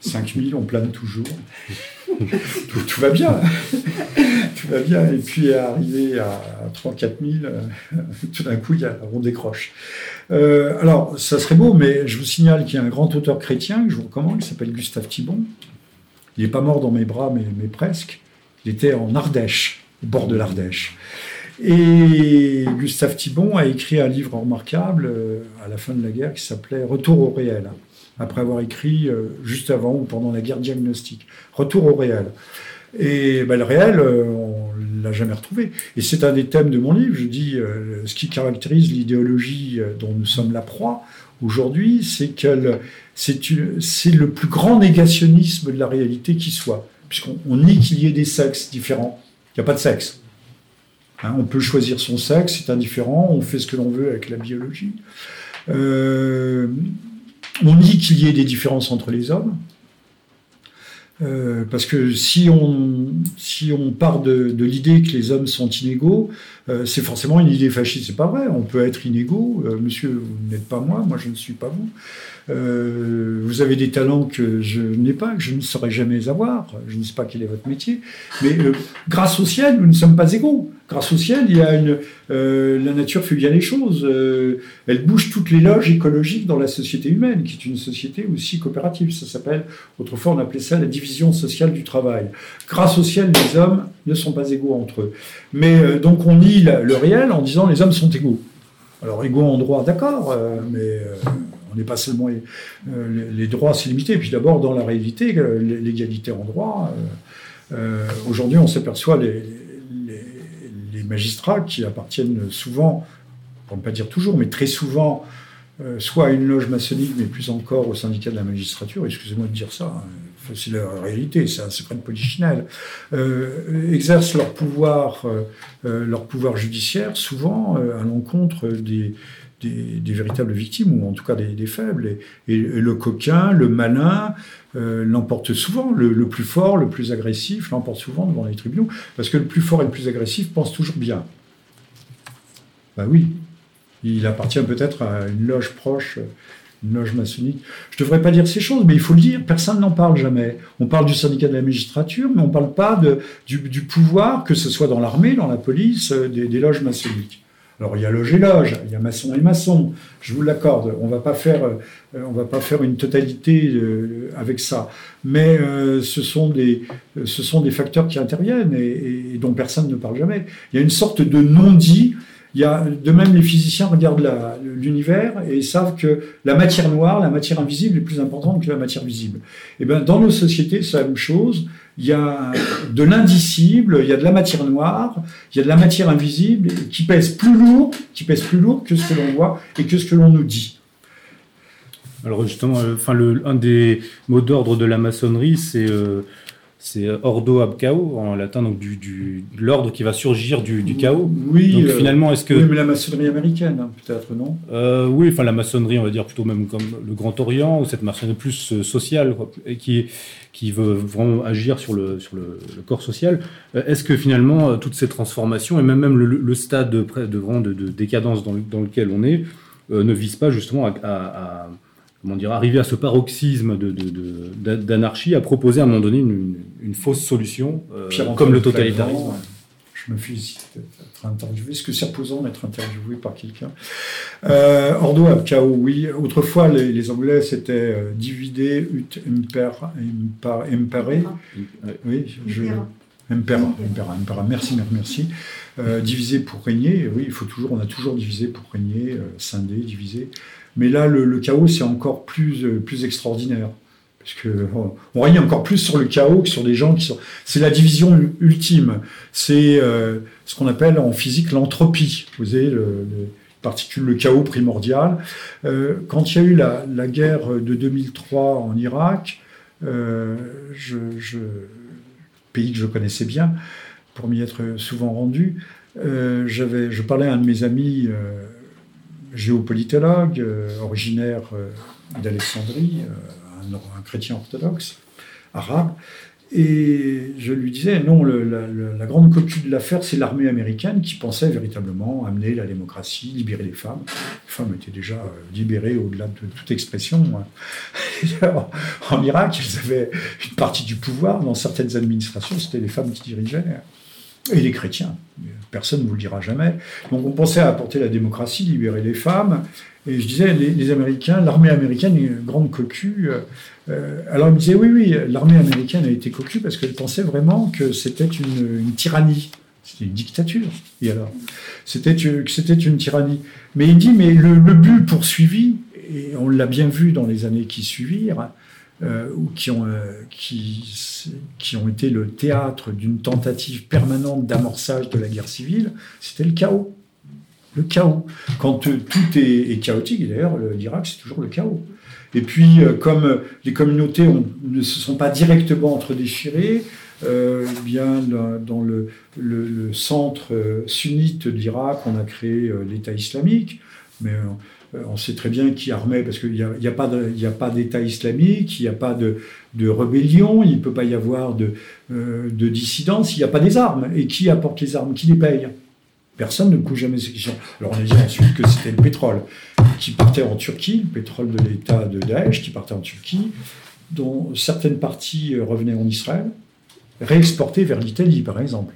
5000, on plane toujours. tout, va bien. tout va bien. Et puis, arrivé à 3 4000, euh, tout d'un coup, on décroche. Euh, alors, ça serait beau, mais je vous signale qu'il y a un grand auteur chrétien que je vous recommande, qui s'appelle Gustave Thibon. Il n'est pas mort dans mes bras, mais, presque. Il était en Ardèche, au bord de l'Ardèche. Et Gustave Thibon a écrit un livre remarquable euh, à la fin de la guerre qui s'appelait Retour au réel, après avoir écrit euh, juste avant ou pendant la guerre diagnostique. Retour au réel. Et ben, le réel, on l'a jamais retrouvé. Et c'est un des thèmes de mon livre. Je dis ce qui caractérise l'idéologie dont nous sommes la proie aujourd'hui, c'est que c'est le plus grand négationnisme de la réalité qui soit, puisqu'on nie qu'il y ait des sexes différents. Il n'y a pas de sexe. Hein, on peut choisir son sexe, c'est indifférent, on fait ce que l'on veut avec la biologie. Euh, on dit qu'il y ait des différences entre les hommes, euh, parce que si on, si on part de, l'idée que les hommes sont inégaux, euh, c'est forcément une idée fasciste. C'est pas vrai. On peut être inégaux. monsieur, vous n'êtes pas moi, moi je ne suis pas vous. Euh, vous avez des talents que je n'ai pas, que je ne saurais jamais avoir. Je ne sais pas quel est votre métier. Mais euh, grâce au ciel, nous ne sommes pas égaux. Grâce au ciel, il y a une, euh, la nature fait bien les choses. elle bouge toutes les loges écologiques dans la société humaine, qui est une société aussi coopérative. Ça s'appelle, autrefois on appelait ça la division sociale du travail. Grâce au ciel, les hommes ne sont pas égaux entre eux. Mais donc on le réel en disant les hommes sont égaux. Alors égaux en droit, d'accord, mais on n'est pas seulement euh, les, droits, c'est limité. Et puis d'abord, dans la réalité, euh, l'égalité en droit, euh, aujourd'hui, on s'aperçoit les, les, magistrats qui appartiennent souvent, pour ne pas dire toujours, mais très souvent, soit à une loge maçonnique, mais plus encore au syndicat de la magistrature, excusez-moi de dire ça, hein, c'est la réalité, c'est un secret de polichinelle, exercent leur pouvoir, leur pouvoir judiciaire souvent à l'encontre des, véritables victimes, ou en tout cas des, faibles. Et, le coquin, le malin, euh, l'emporte souvent. Le, plus fort, le plus agressif, l'emporte souvent devant les tribunaux, parce que le plus fort et le plus agressif pense toujours bien. Ben oui, il appartient peut-être à une loge proche, loge maçonnique. Je ne devrais pas dire ces choses, mais il faut le dire, personne n'en parle jamais. On parle du syndicat de la magistrature, mais on ne parle pas de, du, pouvoir, que ce soit dans l'armée, dans la police, euh, des loges maçonniques. Alors il y a loge et loge, il y a maçon et maçon, je vous l'accorde, on faire, euh, va pas faire une totalité euh, avec ça, mais ce, sont des, facteurs qui interviennent et, dont personne ne parle jamais. Il y a une sorte de non-dit. Il y a, de même, les physiciens regardent l'univers et savent que la matière noire, la matière invisible est plus importante que la matière visible. Et eh bien, dans nos sociétés, c'est la même chose il y a de l'indicible, il y a de la matière noire, il y a de la matière invisible qui pèse plus lourd, qui pèse plus lourd que ce que l'on voit et que ce que l'on nous dit. Alors justement, euh, enfin un des mots d'ordre de la maçonnerie, c'est euh, c'est ordo ab chaos en latin, donc du, du l'ordre qui va surgir du, du chaos. Oui. Donc euh, finalement, est-ce que oui, mais la maçonnerie américaine, hein, peut-être non? Euh, Oui, enfin la maçonnerie, on va dire plutôt même comme le Grand Orient ou cette maçonnerie plus euh, sociale et qui qui veut vraiment agir sur le sur le, corps social. Est-ce que finalement toutes ces transformations et même même le, stade de, de, de, de décadence dans, dans, lequel on est ne vise pas justement à, à comment dire, arriver à ce paroxysme d'anarchie, de, de, à proposer à un moment donné une, fausse solution, euh, comme le totalitarisme. Je me félicite d'être interviewé. Est-ce que c'est reposant d'être interviewé par quelqu'un? Euh, Ordo ab chaos, oui. Autrefois, les, Anglais, c'était euh, divider, ut imper, impare. Oui, je. Impera, impera, impera. Merci, merci. Euh, diviser pour régner, oui, il faut toujours, on a toujours divisé pour régner, euh, scinder, diviser. Mais là, le, chaos, c'est encore plus, plus extraordinaire. Parce qu'on on règne encore plus sur le chaos que sur des gens qui sont. C'est la division ultime. C'est ce qu'on appelle en physique l'entropie. Vous savez, le, particule le chaos primordial. quand il y a eu la, guerre de 2003 en Irak, je, pays que je connaissais bien, pour m'y être souvent rendu, euh, je parlais à un de mes amis euh, géopolitologue, euh, originaire d'Alexandrie, un, chrétien orthodoxe, arabe, et je lui disais, non, la, grande coquille de l'affaire, c'est l'armée américaine qui pensait véritablement amener la démocratie, libérer les femmes. Les femmes étaient déjà libérées au-delà de toute expression. Hein. en Irak, elles avaient une partie du pouvoir. Dans certaines administrations, c'était les femmes qui dirigeaient et les chrétiens. Personne ne vous le dira jamais. Donc on pensait à apporter la démocratie, libérer les femmes. Et je disais, les, Américains, l'armée américaine est une grande cocu. Euh, alors ils me disaient, oui, oui, l'armée américaine a été cocu parce qu'elle pensait vraiment que c'était une, tyrannie. C'était une dictature. Et alors C'était c'était une tyrannie. Mais il dit, mais le, le but poursuivi, et on l'a bien vu dans les années qui suivirent, euh, ou qui ont, euh, qui, ont été le théâtre d'une tentative permanente d'amorçage de la guerre civile, c'était le chaos. Le chaos. Quand euh, tout est, chaotique, d'ailleurs l'Irak c'est toujours le chaos. Et puis, comme les communautés ne se sont pas directement entre-déchirées, bien dans le, le, centre sunnite d'Irak, on a créé l'État islamique, mais on sait très bien qui armait, parce qu'il n'y a, pas d'État islamique, il n'y a pas de, rébellion, il ne peut pas y avoir de, euh, de dissidence, il n'y a pas des armes. Et qui apporte les armes? Qui les paye? Personne ne couche jamais ces questions. Alors on a dit ensuite que c'était le pétrole qui partait en Turquie, le pétrole de l'État de Daesh qui partait en Turquie, dont certaines parties revenaient en Israël, réexportées vers l'Italie par exemple.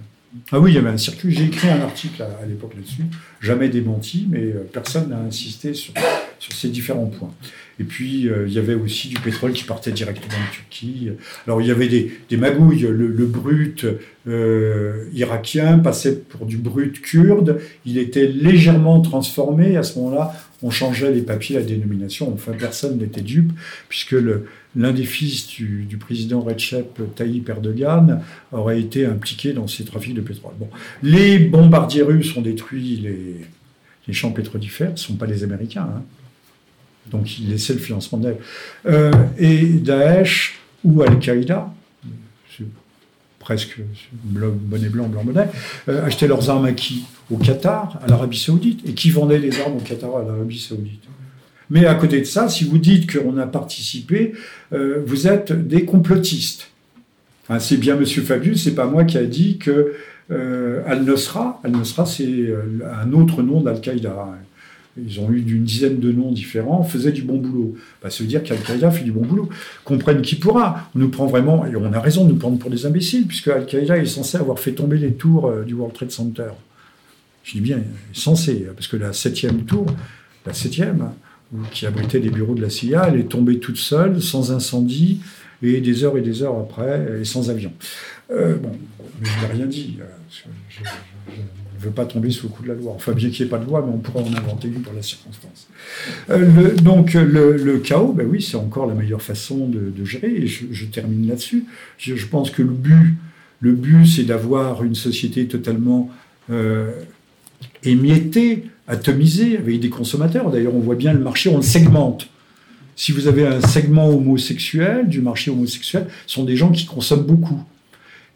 Ah oui, il y avait un circuit. J'ai écrit un article à, l'époque là-dessus, jamais démenti, mais euh, personne n'a insisté sur, ces différents points. Et puis, euh, il y avait aussi du pétrole qui partait directement de Turquie. Alors, il y avait des, magouilles. Le, brut euh, irakien passait pour du brut kurde. Il était légèrement transformé. À ce moment-là, on changeait les papiers, la dénomination. Enfin, personne n'était dupe, puisque le, l'un des fils du, président Recep Tayyip Erdogan aurait été impliqué dans ces trafics de pétrole. Les bombardiers russes ont détruit les, champs pétrolifères, ce ne sont pas les Américains. Hein. Donc ils laissaient le financement d'elle. Euh, et Daesh ou Al-Qaïda, presque bonnet blanc, blanc bonnet, euh, achetaient leurs armes à qui? Au Qatar, à l'Arabie Saoudite. Et qui vendait les armes au Qatar, à l'Arabie Saoudite? Mais à côté de ça, si vous dites qu'on a participé, euh, vous êtes des complotistes. c'est bien Monsieur Fabius, c'est pas moi qui a dit que euh, Al-Nusra, Al-Nusra c'est euh, un autre nom d'Al-Qaïda. Ils ont eu d'une dizaine de noms différents, faisaient du bon boulot. Bah, ça veut dire qu'Al-Qaïda fait du bon boulot. Comprenne qui pourra. On nous prend vraiment, et on a raison de nous prendre pour des imbéciles, puisque Al-Qaïda est censé avoir fait tomber les tours du World Trade Center. Je dis bien, censé, parce que la septième tour, la septième, qui abritait des bureaux de la CIA, elle est tombée toute seule, sans incendie, et des heures et des heures après, et sans avion. Euh, bon, mais je n'ai rien dit. Euh, je, ne veux pas tomber sous le coup de la loi. Enfin, bien qu'il n'y ait pas de loi, mais on pourrait en inventer une pour la circonstance. Euh, donc, le, chaos, ben oui, c'est encore la meilleure façon de, gérer, et je, termine là-dessus. Je, pense que le but, le but c'est d'avoir une société totalement émiettée, atomisé avec des consommateurs. D'ailleurs, on voit bien le marché, on le segmente. Si vous avez un segment homosexuel, du marché homosexuel, ce sont des gens qui consomment beaucoup.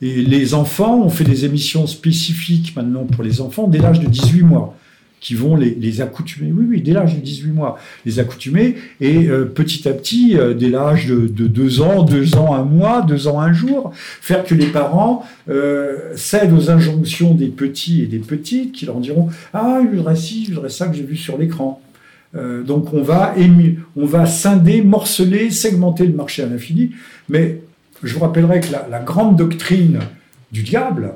Et les enfants, on fait des émissions spécifiques maintenant pour les enfants dès l'âge de 18 mois qui vont les, accoutumer, oui, oui, dès l'âge de 18 mois, les accoutumer, et euh, petit à petit, euh, dès l'âge de, de 2 ans, 2 ans, un mois, 2 ans, un jour, faire que les parents euh, cèdent aux injonctions des petits et des petites qui leur diront Ah, je voudrais ci, je voudrais ça que j'ai vu sur l'écran. donc on va, on va scinder, morceler, segmenter le marché à l'infini, mais je vous rappellerai que la grande doctrine du diable,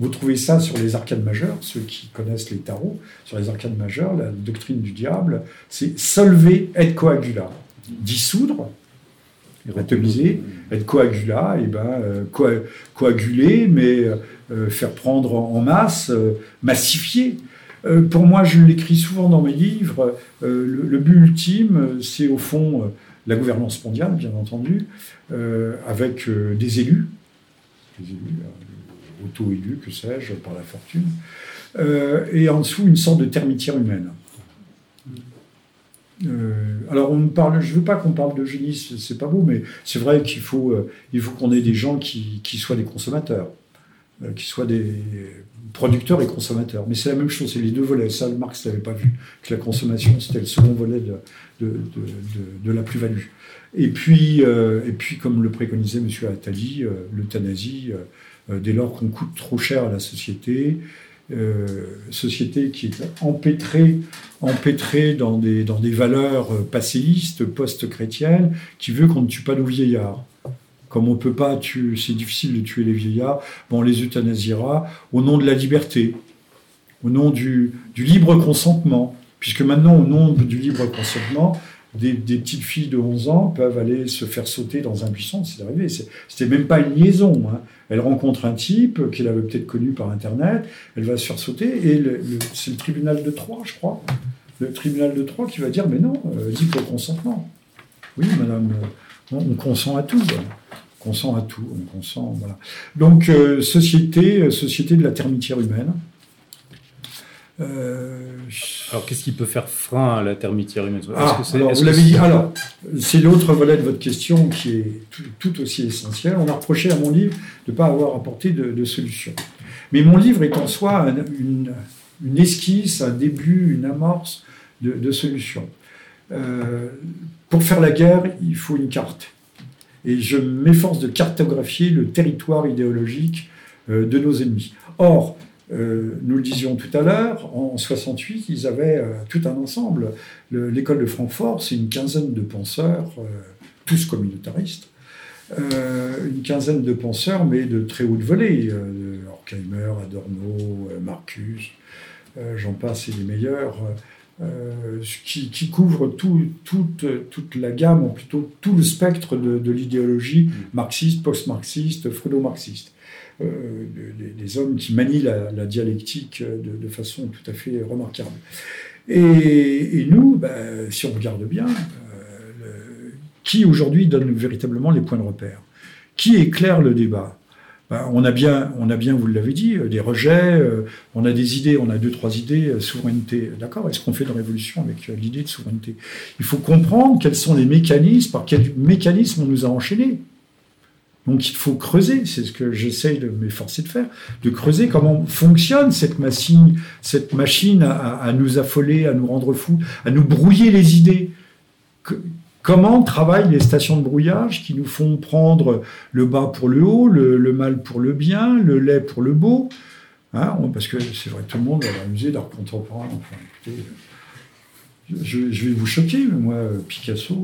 vous trouvez ça sur les arcades majeures, ceux qui connaissent les tarots, sur les arcades majeures, la doctrine du diable, c'est solver et coagula. Dissoudre, atomiser, être coagula, et ben, euh, coaguler, mais euh, faire prendre en masse, euh, massifier. pour moi, je l'écris souvent dans mes livres. le, but ultime, c'est au fond la gouvernance mondiale, bien entendu, avec des élus, auto-élus, que sais-je, par la fortune, et en dessous une sorte de termitière humaine. Euh, alors, on parle, je ne veux pas qu'on parle de génie, c'est pas beau, mais c'est vrai qu'il faut, euh, faut qu'on ait des gens qui, soient des consommateurs, euh, qui soient des producteurs et consommateurs. Mais c'est la même chose, c'est les deux volets. Ça, Marx n'avait pas vu, que la consommation, c'était le second volet de, de la plus-value. Et puis, et puis, comme le préconisait M. Attali, l'euthanasie, dès lors qu'on coûte trop cher à la société, euh, société qui est empêtrée, empêtrée dans, des, dans des valeurs euh, passéistes, post-chrétiennes, qui veut qu'on ne tue pas nos vieillards. Comme on peut pas c'est difficile de tuer les vieillards, on les euthanasiera au nom de la liberté, au nom du, du libre consentement. Puisque maintenant, au nom du libre consentement, des, petites filles de 11 ans peuvent aller se faire sauter dans un buisson, c'est arrivé. C'était même pas une liaison. Hein. Elle rencontre un type qu'elle avait peut-être connu par Internet, elle va se faire sauter, et c'est le tribunal de Troyes, je crois, le tribunal de Troyes qui va dire, mais non, euh, dit consentement. Oui, madame, euh, on, consent à tout. On consent à tout, on consent. Donc, euh, société, société de la termitière humaine, euh, alors, qu'est-ce qui peut faire frein à la termitière humaine? Ah, alors, vous l'avez dit. Alors, c'est l'autre volet de votre question qui est tout, aussi essentiel. On a reproché à mon livre de ne pas avoir apporté de, solution. Mais mon livre est en soi une, esquisse, un début, une amorce de, solution. Euh, pour faire la guerre, il faut une carte. Et je m'efforce de cartographier le territoire idéologique euh, de nos ennemis. Or, euh, nous le disions tout à l'heure, en 68, ils avaient euh, tout un ensemble. L'école de Francfort, c'est une quinzaine de penseurs, euh, tous communautaristes, une quinzaine de penseurs, mais de très haute volée, Horkheimer, Adorno, Marcus, j'en passe, et les meilleurs, qui, qui, couvrent toute, la gamme, ou plutôt tout le spectre de, l'idéologie marxiste, post-marxiste, freudo-marxiste. Euh, des, hommes qui manient la, dialectique de, façon tout à fait remarquable. Et, nous, ben, si on regarde bien, euh, qui aujourd'hui donne véritablement les points de repère? Qui éclaire le débat? Ben, on, a bien, on a bien, vous l'avez dit, euh, des rejets, on a des idées, on a deux, trois idées, souveraineté. D'accord Est-ce qu'on fait une révolution avec l'idée de souveraineté? Il faut comprendre quels sont les mécanismes, par quels mécanismes on nous a enchaînés. Donc il faut creuser, c'est ce que j'essaye de m'efforcer de faire, de creuser comment fonctionne cette machine, cette machine à, nous affoler, à nous rendre fous, à nous brouiller les idées. comment travaillent les stations de brouillage qui nous font prendre le bas pour le haut, le, mal pour le bien, le lait pour le beau hein, Parce que c'est vrai que tout le monde va musée d'art contemporain. Enfin, écoutez, je, vais vous choquer, mais moi, Picasso,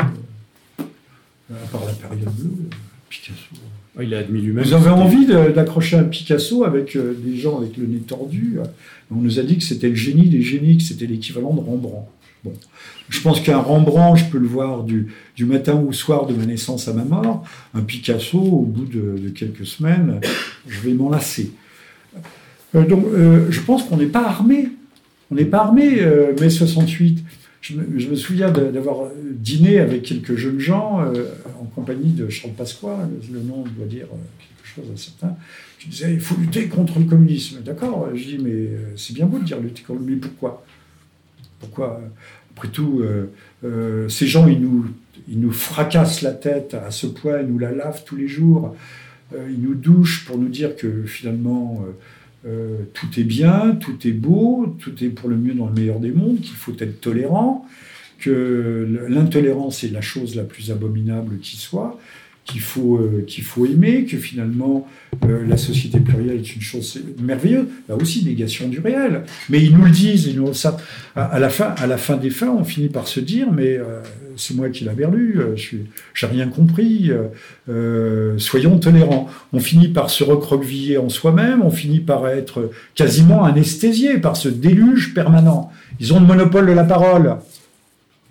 à part la période bleue. Picasso. il a admis lui-même. Vous avez envie d'accrocher un Picasso avec euh, des gens avec le nez tordu. On nous a dit que c'était le génie des génies, que c'était l'équivalent de Rembrandt. Bon. Je pense qu'un Rembrandt, je peux le voir du, du, matin au soir de ma naissance à ma mort. Un Picasso, au bout de, quelques semaines, je vais m'en lasser. Euh, donc, euh, je pense qu'on n'est pas armé. On n'est pas armé, mai 68 je me, souviens d'avoir dîné avec quelques jeunes gens euh, en compagnie de Charles Pasqua, le, nom doit dire euh, quelque chose à certains, qui disaient il faut lutter contre le communisme. D'accord Je dis mais euh, c'est bien beau de dire lutter contre le communisme, pourquoi? Pourquoi Après tout, ces gens, ils nous, ils nous fracassent la tête à ce point, ils nous la lavent tous les jours, ils nous douchent pour nous dire que finalement euh, tout est bien, tout est beau, tout est pour le mieux dans le meilleur des mondes, qu'il faut être tolérant, que l'intolérance est la chose la plus abominable qui soit, qu'il faut, euh, qu'il faut aimer, que finalement euh, la société plurielle est une chose merveilleuse. Là aussi, négation du réel. Mais ils nous le disent, ils nous ça. À, la fin, à la fin des fins, on finit par se dire, mais euh, c'est moi qui l'ai perdu, je n'ai rien compris, soyons tolérants. On finit par se recroqueviller en soi-même, on finit par être quasiment anesthésié par ce déluge permanent. Ils ont le monopole de la parole.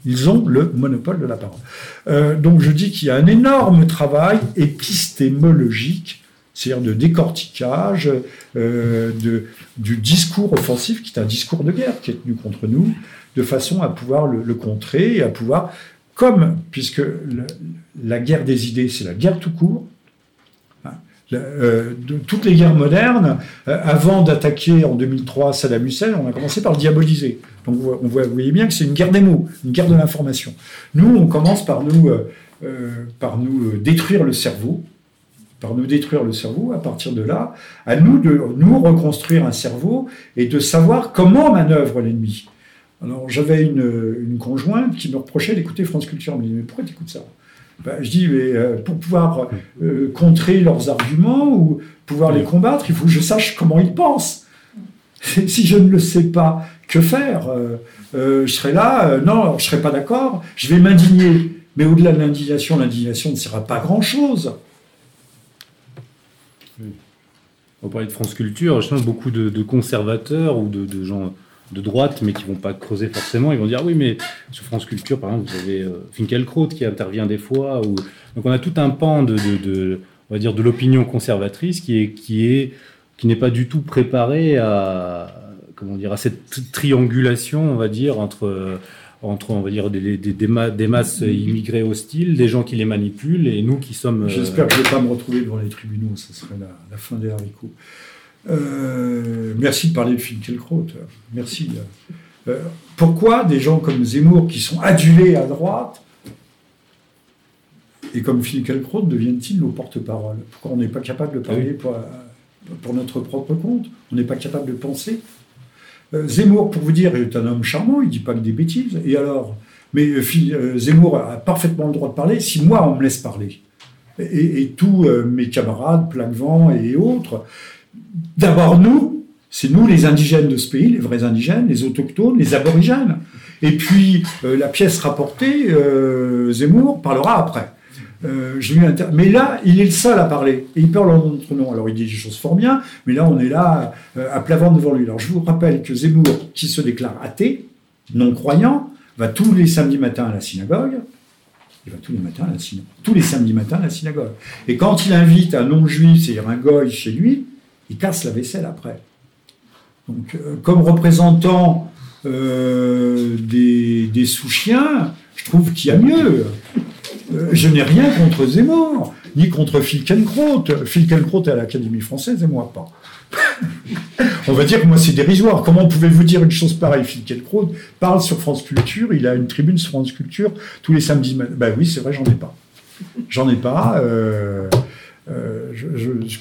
Ils ont le monopole de la parole. Euh, donc je dis qu'il y a un énorme travail épistémologique c'est-à-dire de décortiquage euh, de, du discours offensif, qui est un discours de guerre qui est tenu contre nous, de façon à pouvoir le, contrer et à pouvoir, comme, puisque la guerre des idées, c'est la guerre tout court, euh, toutes les guerres modernes, euh, avant d'attaquer en 2003 Saddam Hussein, on a commencé par le diaboliser. Donc on voit, vous voyez bien que c'est une guerre des mots, une guerre de l'information. Nous, on commence par nous, par nous détruire le cerveau, par nous détruire le cerveau, à partir de là, à nous de nous reconstruire un cerveau et de savoir comment manœuvre l'ennemi. Alors j'avais une, conjointe qui me reprochait d'écouter France Culture. Elle me dit mais pourquoi tu écoutes ça? Ben, Je dis mais euh, pour pouvoir euh, contrer leurs arguments ou pouvoir les combattre, il faut que je sache comment ils pensent. si je ne le sais pas, que faire euh, Je serai là, non, je serai pas d'accord, je vais m'indigner. Mais au-delà de l'indignation, l'indignation ne sera pas grand-chose. On parlait de France Culture, je pense beaucoup de, conservateurs ou de, gens de droite, mais qui vont pas creuser forcément, ils vont dire ah oui, mais sur France Culture, par exemple, vous avez euh, Finkielkraut qui intervient des fois. Ou... Donc on a tout un pan de, on va dire, de l'opinion conservatrice qui est qui est qui n'est pas du tout préparé à comment dire à cette triangulation, on va dire, entre entre, on va dire, des, des, masses immigrées hostiles, des gens qui les manipulent, et nous qui sommes... Euh, J'espère que je vais pas me retrouver devant les tribunaux, ce serait la, fin des haricots. Euh, merci de parler de Finkielkraut. Merci. Euh, pourquoi des gens comme Zemmour, qui sont adulés à droite, et comme Finkielkraut, deviennent-ils nos porte-parole? Pourquoi on n'est pas capable de parler pour, pour notre propre compte? On n'est pas capable de penser? Euh, Zemmour, pour vous dire, est un homme charmant, il ne dit pas que des bêtises. Et alors Mais euh, euh, Zemmour a parfaitement le droit de parler si moi, on me laisse parler. Et, tous mes camarades, Plaquevent et autres. D'abord, nous, c'est nous les indigènes de ce pays, les vrais indigènes, les autochtones, les aborigènes. Et puis, la pièce rapportée, Zemmour parlera après. Euh, mais là, il est le seul à parler. Et il parle en notre nom. Alors, il dit des choses fort bien, mais là, on est là euh, à plat devant lui. Alors, je vous rappelle que Zemmour, qui se déclare athée, non-croyant, va tous les samedis matins à la synagogue. Il va tous les matins à la synagogue. Tous les samedis matins à la synagogue. Et quand il invite un non-juif, c'est-à-dire un goy chez lui, il casse la vaisselle après. Donc, euh, comme représentant des, des sous-chiens, je trouve qu'il y a mieux. Euh, je n'ai rien contre Zemmour, ni contre Filkenkraut. Filkenkraut est à l'Académie française et moi pas. On va dire que moi c'est dérisoire. Comment pouvez-vous dire une chose pareille? Filkenkraut parle sur France Culture, il a une tribune sur France Culture tous les samedis. Ben oui, c'est vrai, j'en ai pas. J'en ai pas. Euh, euh,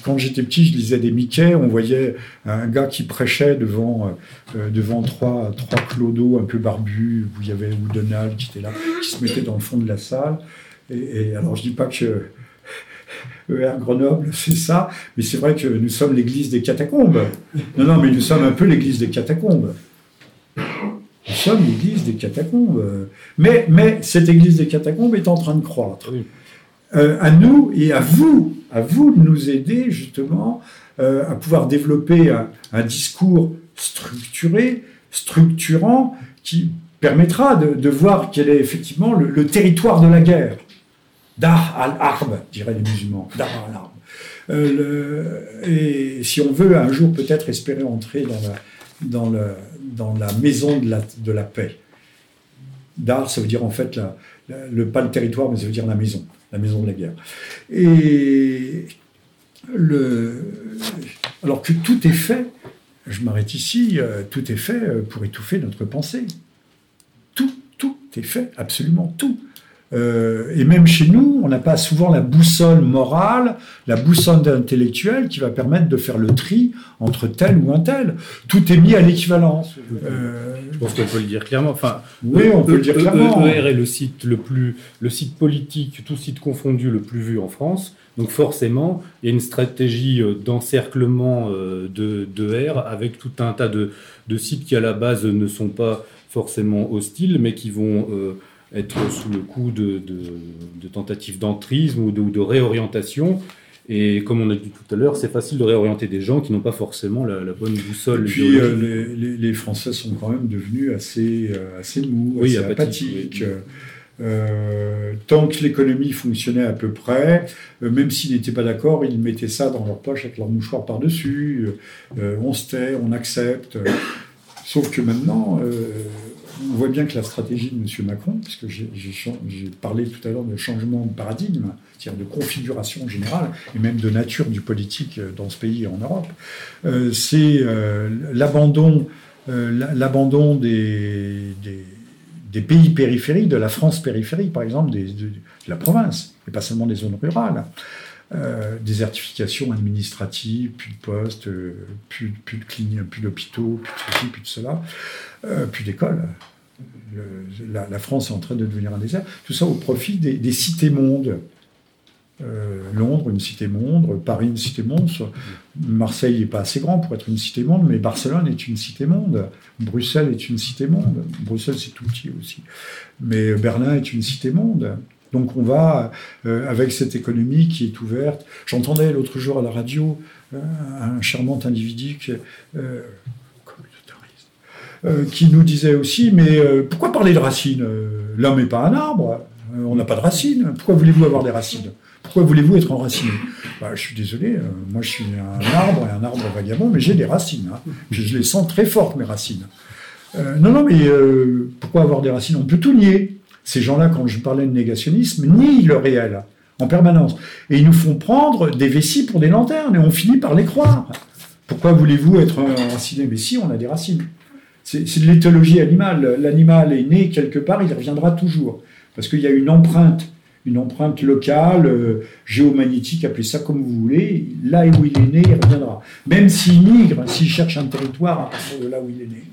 quand j'étais petit, je lisais des Mickey, on voyait un gars qui prêchait devant, devant trois, trois clodos un peu barbus, où il y avait Donald qui était là, qui se mettait dans le fond de la salle. Et, alors, je dis pas que ER Grenoble, c'est ça, mais c'est vrai que nous sommes l'église des catacombes. Non, non, mais nous sommes un peu l'église des catacombes. Nous sommes l'église des catacombes. Mais, mais cette église des catacombes est en train de croître. Euh, à nous et à vous, à vous de nous aider justement euh, à pouvoir développer un, discours structuré, structurant, qui permettra de, voir quel est effectivement le territoire de la guerre. Dar al-Arb, diraient les musulmans. Dar al-Arb. Euh, et si on veut un jour peut-être espérer entrer dans la, maison de la, paix. Dar, ça veut dire en fait le, pas le territoire, mais ça veut dire la maison, la maison de la guerre. Et le, alors que tout est fait, je m'arrête ici, euh, tout est fait euh, pour étouffer notre pensée. Tout, tout est fait, absolument tout. Euh, et même chez nous, on n'a pas souvent la boussole morale, la boussole intellectuelle qui va permettre de faire le tri entre tel ou un tel. Tout est mis à l'équivalence. Euh, Je pense qu'on peut le dire clairement. Enfin, oui, on peut le dire clairement. ER est le site le plus, le site politique, tout site confondu, le plus vu en France. Donc forcément, il y a une stratégie euh, d'encerclement de, de R avec tout un tas de, de, sites qui à la base ne sont pas forcément hostiles, mais qui vont être sous le coup de, tentatives d'entrisme ou de, réorientation. Et comme on a dit tout à l'heure, c'est facile de réorienter des gens qui n'ont pas forcément la, bonne boussole. Et puis euh, les, Français sont quand même devenus assez, euh, assez mous, assez apathiques. Euh, tant que l'économie fonctionnait à peu près, euh, même s'ils n'étaient pas d'accord, ils mettaient ça dans leur poche avec leur mouchoir par-dessus. Euh, on se tait, on accepte. Sauf que maintenant, on voit bien que la stratégie de M. Macron, puisque j'ai parlé tout à l'heure de changement de paradigme, c'est-à-dire de configuration générale, et même de nature du politique dans ce pays et en Europe, c'est l'abandon l'abandon des des pays périphériques, de la France périphérique, par exemple, de, la province, et pas seulement des zones rurales. Euh, désertification administrative, plus de postes, euh, plus, de cliniques, plus d'hôpitaux, plus de ceci, plus de cela, euh, plus d'écoles. La, France est en train de devenir un désert. Tout ça au profit des cités-mondes euh, Londres, une cité-monde, Paris, une cité-monde. Marseille n'est pas assez grand pour être une cité-monde, mais Barcelone est une cité-monde. Bruxelles est une cité-monde. Bruxelles, c'est tout petit aussi. Mais Berlin est une cité-monde. Donc on va, euh, avec cette économie qui est ouverte. J'entendais l'autre jour à la radio euh, un charmant individu qui, qui nous disait aussi, mais pourquoi parler de racines L'homme n'est pas un arbre, on n'a pas de racines. Pourquoi voulez-vous avoir des racines pourquoi voulez-vous être enraciné? Bah, Je suis désolé, euh, moi je suis un arbre et un arbre vagabond, mais j'ai des racines. Hein. Je, les sens très fortes, mes racines. Euh, non, non, mais euh, pourquoi avoir des racines? On peut tout nier. Ces gens-là, quand je parlais de négationnisme, nient le réel en permanence. Et ils nous font prendre des vessies pour des lanternes et on finit par les croire. Pourquoi voulez-vous être enraciné Mais si, on a des racines. C'est de l'éthologie animale. L'animal est né quelque part, il reviendra toujours. Parce qu'il y a une empreinte une empreinte locale, euh, géomagnétique, appelez ça comme vous voulez. Là où il est né, il reviendra. Même s'il migre, s'il cherche un territoire à partir de là où il est né.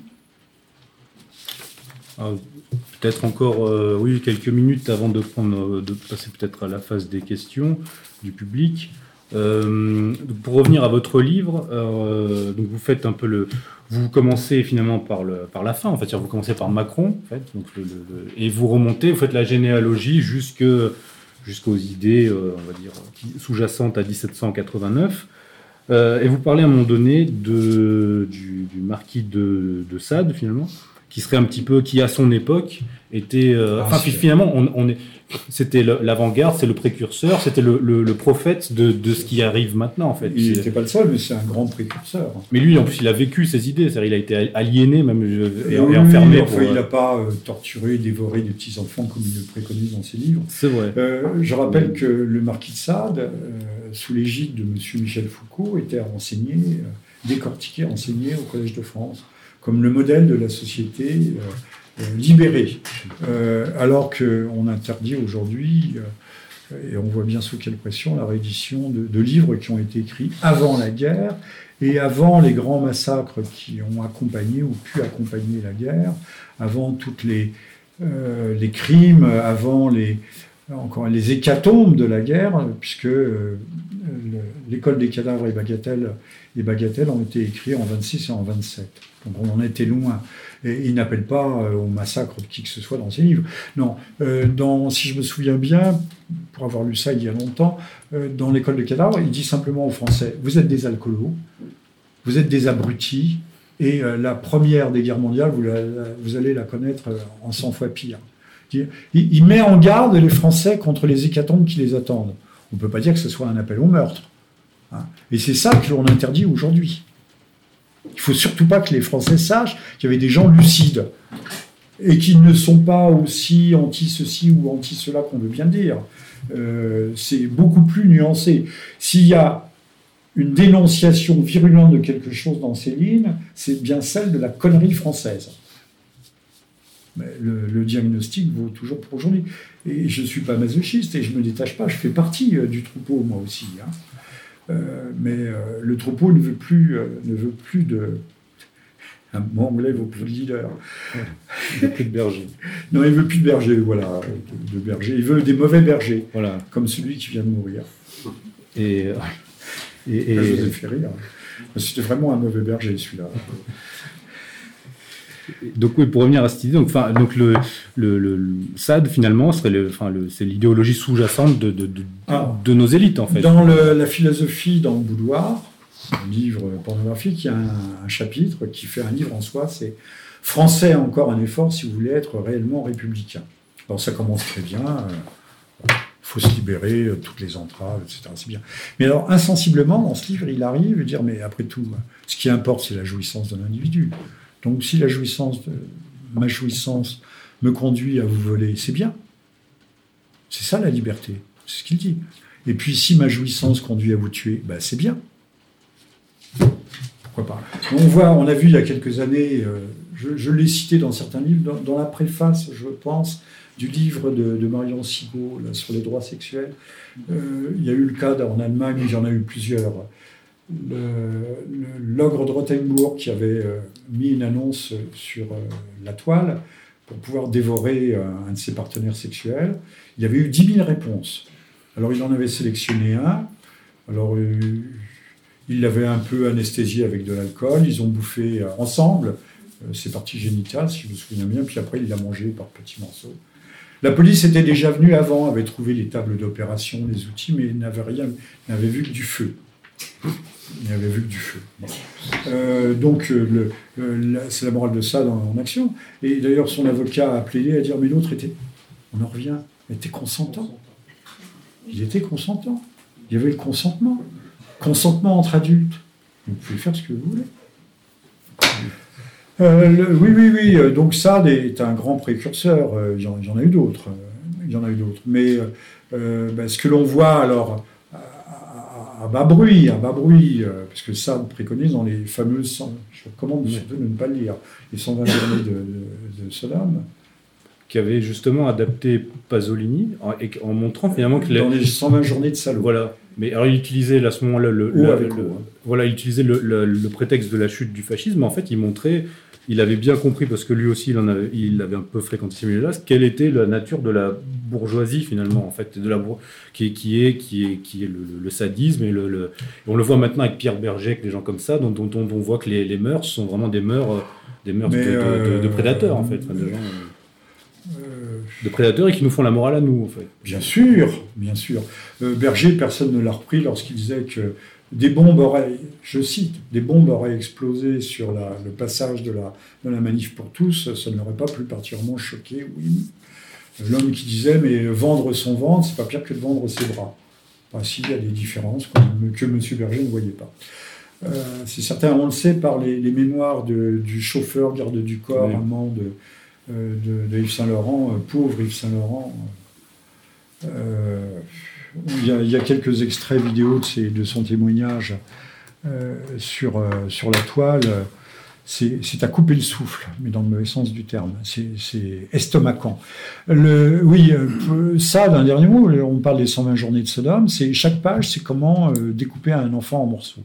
Peut-être encore, euh, oui, quelques minutes avant de, prendre, de passer peut-être à la phase des questions du public. Euh, pour revenir à votre livre, donc vous faites un peu le, vous commencez finalement par, le, par la fin, en fait, vous commencez par Macron, en fait, donc et vous remontez, vous faites la généalogie jusqu'aux idées, euh, on va dire, sous-jacentes à 1789. Euh, et vous parlez à un moment donné de, du, marquis de, de, Sade, finalement, qui serait un petit peu, qui à son époque était. Euh, enfin, finalement, on, on est, c'était l'avant-garde, c'est le précurseur, c'était le, prophète de, ce qui arrive maintenant, en fait. Il n'était pas le seul, mais c'est un grand précurseur. Mais lui, en plus, il a vécu ses idées, c'est-à-dire il a été aliéné même et, enfermé. Enfin, il n'a pas euh, torturé, dévoré des petits-enfants comme il le préconise dans ses livres. C'est vrai. Euh, je rappelle que le marquis de Sade, euh, sous l'égide de M. Michel Foucault, était enseigné, décortiqué, enseigné au Collège de France, comme le modèle de la société euh, libérés, euh, alors qu'on interdit aujourd'hui, euh, et on voit bien sous quelle pression, la réédition de, livres qui ont été écrits avant la guerre et avant les grands massacres qui ont accompagné ou pu accompagner la guerre, avant toutes les, les crimes, avant les, encore les hécatombes de la guerre, puisque l'école des cadavres et bagatelles, et ont été écrits en 26 et en 27. Donc on en était loin. Et il n'appelle pas euh, au massacre de qui que ce soit dans ses livres. Non, euh, dans, si je me souviens bien, pour avoir lu ça il y a longtemps, euh, dans l'école de cadavres, il dit simplement aux Français Vous êtes des alcoolos, vous êtes des abrutis, et la première des guerres mondiales, vous, allez la connaître en 100 fois pire. Il, met en garde les Français contre les hécatombes qui les attendent. On ne peut pas dire que ce soit un appel au meurtre. Hein. Et c'est ça que l'on interdit aujourd'hui. Il faut surtout pas que les Français sachent qu'il y avait des gens lucides et qui ne sont pas aussi anti-ceci ou anti-cela qu'on veut bien dire. Euh, c'est beaucoup plus nuancé. S'il y a une dénonciation virulente de quelque chose dans ces lignes, c'est bien celle de la connerie française. Le, diagnostic vaut toujours pour aujourd'hui. Et je ne suis pas masochiste et je ne me détache pas, je fais partie euh, du troupeau moi aussi. Hein. Euh, mais euh, le troupeau ne veut plus, euh, ne veut plus de. Un mot anglais vaut plus de leader. Il veut plus de berger. non, il veut plus de berger, voilà, de, berger. Il veut des mauvais bergers, voilà. comme celui qui vient de mourir. Et, et, et... je vous ai fait rire. C'était vraiment un mauvais berger, celui-là donc oui, pour revenir à cette idée, donc, le, le, le, SAD finalement serait le, c'est l'idéologie sous-jacente de, de, de, de, nos élites en fait. Dans la philosophie dans le boudoir, un livre pornographique, il y a un, chapitre qui fait un livre en soi, c'est Français encore un effort si vous voulez être réellement républicain. Alors ça commence très bien. Il faut se libérer, toutes les entraves, etc. C'est bien. Mais alors, insensiblement, dans ce livre, il arrive à dire, mais après tout, ce qui importe, c'est la jouissance de l'individu. Donc si la jouissance, ma jouissance me conduit à vous voler, c'est bien. C'est ça la liberté, c'est ce qu'il dit. Et puis si ma jouissance conduit à vous tuer, ben, c'est bien. Pourquoi pas On voit, on a vu il y a quelques années, euh, je, l'ai cité dans certains livres, dans, la préface, je pense, du livre de, Marion Sigaud sur les droits sexuels. Euh, il y a eu le cas en Allemagne, il y en a eu plusieurs. L'ogre de Rothenburg qui avait euh, mis une annonce sur la toile pour pouvoir dévorer un de ses partenaires sexuels. Il y avait eu 10 000 réponses. Alors il en avait sélectionné un. Alors euh, il l'avait un peu anesthésié avec de l'alcool. Ils ont bouffé euh, ensemble euh, ses parties génitales, si je me souviens bien. Puis après, il l'a mangé par petits morceaux. La police était déjà venue avant, avait trouvé les tables d'opération, les outils, mais n'avait rien, n'avait vu que du feu. Il n'avait vu que du feu. donc, c'est la morale de ça en action. Et d'ailleurs, son avocat a plaidé à dire Mais l'autre était. On en revient était consentant. Il était consentant. Il y avait le consentement. Consentement entre adultes. Vous pouvez faire ce que vous voulez. Euh, oui, oui, oui. Euh, donc ça est un grand précurseur. Euh, il y en, a eu d'autres. Il y en a eu d'autres. Mais ben, ce que l'on voit alors à, bas bruit, à bas bruit, parce que ça préconise dans les fameuses, je recommande surtout de ne pas le lire, les 120 journées de, de, de Sodome qui avait justement adapté Pasolini en, en montrant finalement que dans les 120 journées de salaud. Voilà. Mais alors il utilisait à ce moment-là le, voilà, il utilisait le, prétexte de la chute du fascisme. Mais en fait, il montrait, il avait bien compris parce que lui aussi, il en avait, il avait un peu fréquenté ces milieux-là, quelle était la nature de la bourgeoisie finalement, en fait, de la qui, qui est qui est qui est le, sadisme et le, on le voit maintenant avec Pierre Berger, des gens comme ça, dont, dont, on voit que les, les, mœurs sont vraiment des mœurs, des mœurs de, prédateurs en fait, de gens de prédateurs et qui nous font la morale à nous, en fait. Bien sûr, bien sûr. Euh, Berger, personne ne l'a repris lorsqu'il disait que des bombes auraient, je cite, des bombes auraient explosé sur le passage de la, de la manif pour tous, ça ne l'aurait pas plus particulièrement choqué, oui. L'homme qui disait, mais vendre son ventre, c'est pas pire que de vendre ses bras. Enfin, s'il y a des différences que M. Berger ne voyait pas. Euh, c'est certain, on le sait par les, mémoires du chauffeur, garde du corps, amant de, euh, de, Yves Saint-Laurent, euh, pauvre Yves Saint-Laurent. Euh, il y, a, quelques extraits vidéo de, de son témoignage sur, sur la toile. C'est à couper le souffle, mais dans le mauvais sens du terme. C'est estomacant. Le, oui, ça, d'un dernier mot, on parle des 120 journées de Sodome. Chaque page, c'est comment découper un enfant en morceaux.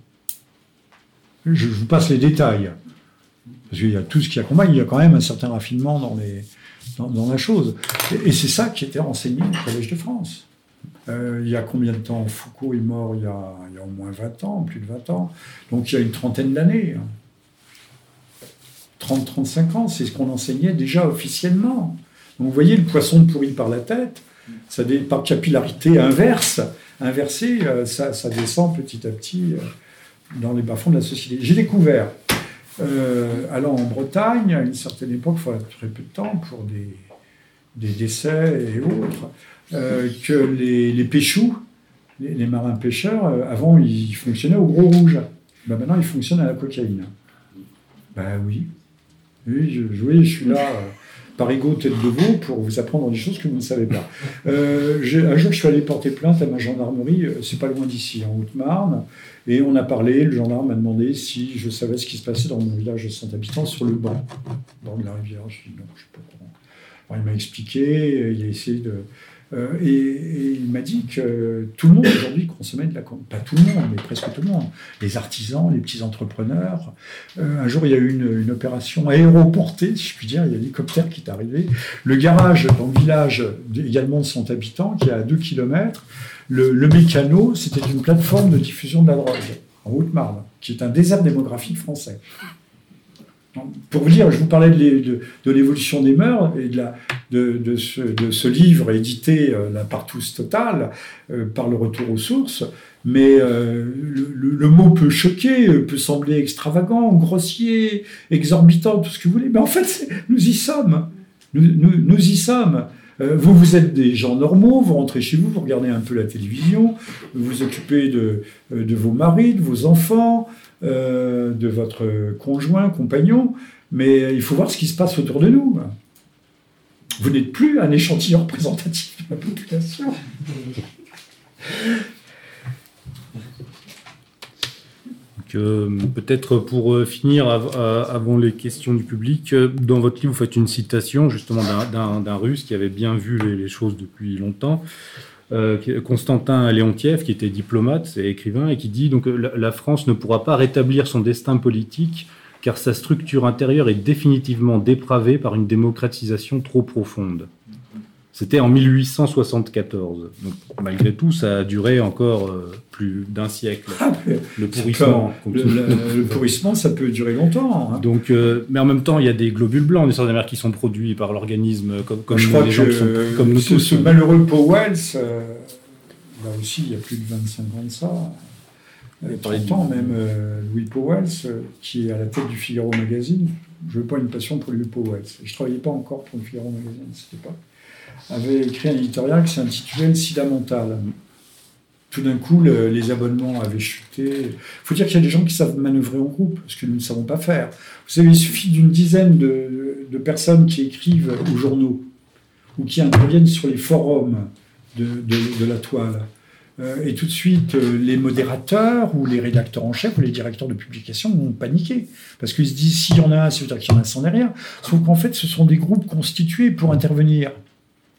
Je vous passe les détails. Parce qu'il y a tout ce qui accompagne, il y a quand même un certain raffinement dans, les, dans, la chose. Et, c'est ça qui était enseigné au Collège de France. Euh, il y a combien de temps Foucault est mort il y, a, il y, a, au moins 20 ans, plus de 20 ans. Donc il y a une trentaine d'années. 30-35 ans, c'est ce qu'on enseignait déjà officiellement. Donc vous voyez le poisson pourri par la tête, ça par capillarité inverse, inversée, euh, ça, ça, descend petit à petit euh, dans les bas-fonds de la société. J'ai découvert allant en Bretagne, à une certaine époque, il faut très peu de temps pour des, des décès et autres, euh, que les, les péchous, les, marins pêcheurs, euh, avant, ils fonctionnaient au gros rouge. Ben, maintenant, ils fonctionnent à la cocaïne. Ben oui. Oui, je, je suis là par ego tête de veau pour vous apprendre des choses que vous ne savez pas. un jour, je suis allé porter plainte à ma gendarmerie, c'est pas loin d'ici, en Haute-Marne, et on a parlé, le gendarme m'a demandé si je savais ce qui se passait dans mon village de 100 habitants sur le banc, bord de la rivière. Je dis non, je ne sais pas comment. il m'a expliqué, il a essayé de. Euh, et, il m'a dit que tout le monde aujourd'hui consommait de la Pas tout le monde, mais presque tout le monde. Les artisans, les petits entrepreneurs. Euh, un jour, il y a eu une, opération aéroportée, si je puis dire. Il y a un hélicoptère qui est arrivé. Le garage dans le village, également de 100 habitants, qui est à 2 km, le, mécano, c'était une plateforme de diffusion de la drogue en Haute-Marne, qui est un désert démographique français. Pour vous dire, je vous parlais de, l'évolution des mœurs et de, ce, livre édité euh, la partouze totale euh, par le retour aux sources, mais euh, le, mot peut choquer, peut sembler extravagant, grossier, exorbitant, tout ce que vous voulez, mais en fait, nous y sommes. Nous, y sommes. vous, vous êtes des gens normaux, vous rentrez chez vous, vous regardez un peu la télévision, vous vous occupez de vos maris, de vos enfants, de votre conjoint, compagnon, mais il faut voir ce qui se passe autour de nous. Vous n'êtes plus un échantillon représentatif de la population. Peut-être pour euh, finir, avant les questions du public, euh, dans votre livre, vous faites une citation justement d'un russe qui avait bien vu les, choses depuis longtemps, euh, Constantin Léontiev, qui était diplomate et écrivain, et qui dit donc la France ne pourra pas rétablir son destin politique car sa structure intérieure est définitivement dépravée par une démocratisation trop profonde. C'était en 1874. Donc, malgré tout, ça a duré encore euh, plus d'un siècle. Ah, le pourrissement. Le, pourrissement, ça peut durer longtemps. Hein. Donc, euh, mais en même temps, il y a des globules blancs des mer qui sont produits par l'organisme comme, comme Je crois que comme nous tous. Ce malheureux Powell, euh, là aussi, il y a plus de 25 ans de ça. Il y a 30 ans, même Louis Powell, qui est à la tête du Figaro Magazine. Je n'ai pas une passion pour Louis Powell. Je ne travaillais pas encore pour le Figaro Magazine cette époque avait écrit un éditorial qui s'intitulait Le sida mental. Tout d'un coup, les abonnements avaient chuté. Il faut dire qu'il y a des gens qui savent manœuvrer en groupe, ce que nous ne savons pas faire. Vous savez, il suffit d'une dizaine de, personnes qui écrivent aux journaux ou qui interviennent sur les forums de, la toile. Euh, et tout de suite, euh, les modérateurs ou les rédacteurs en chef ou les directeurs de publication vont paniquer. Parce qu'ils se disent, s'il y en a un, c'est veut dire qu'il y en a, c'en est rien. Sauf qu'en fait, ce sont des groupes constitués pour intervenir.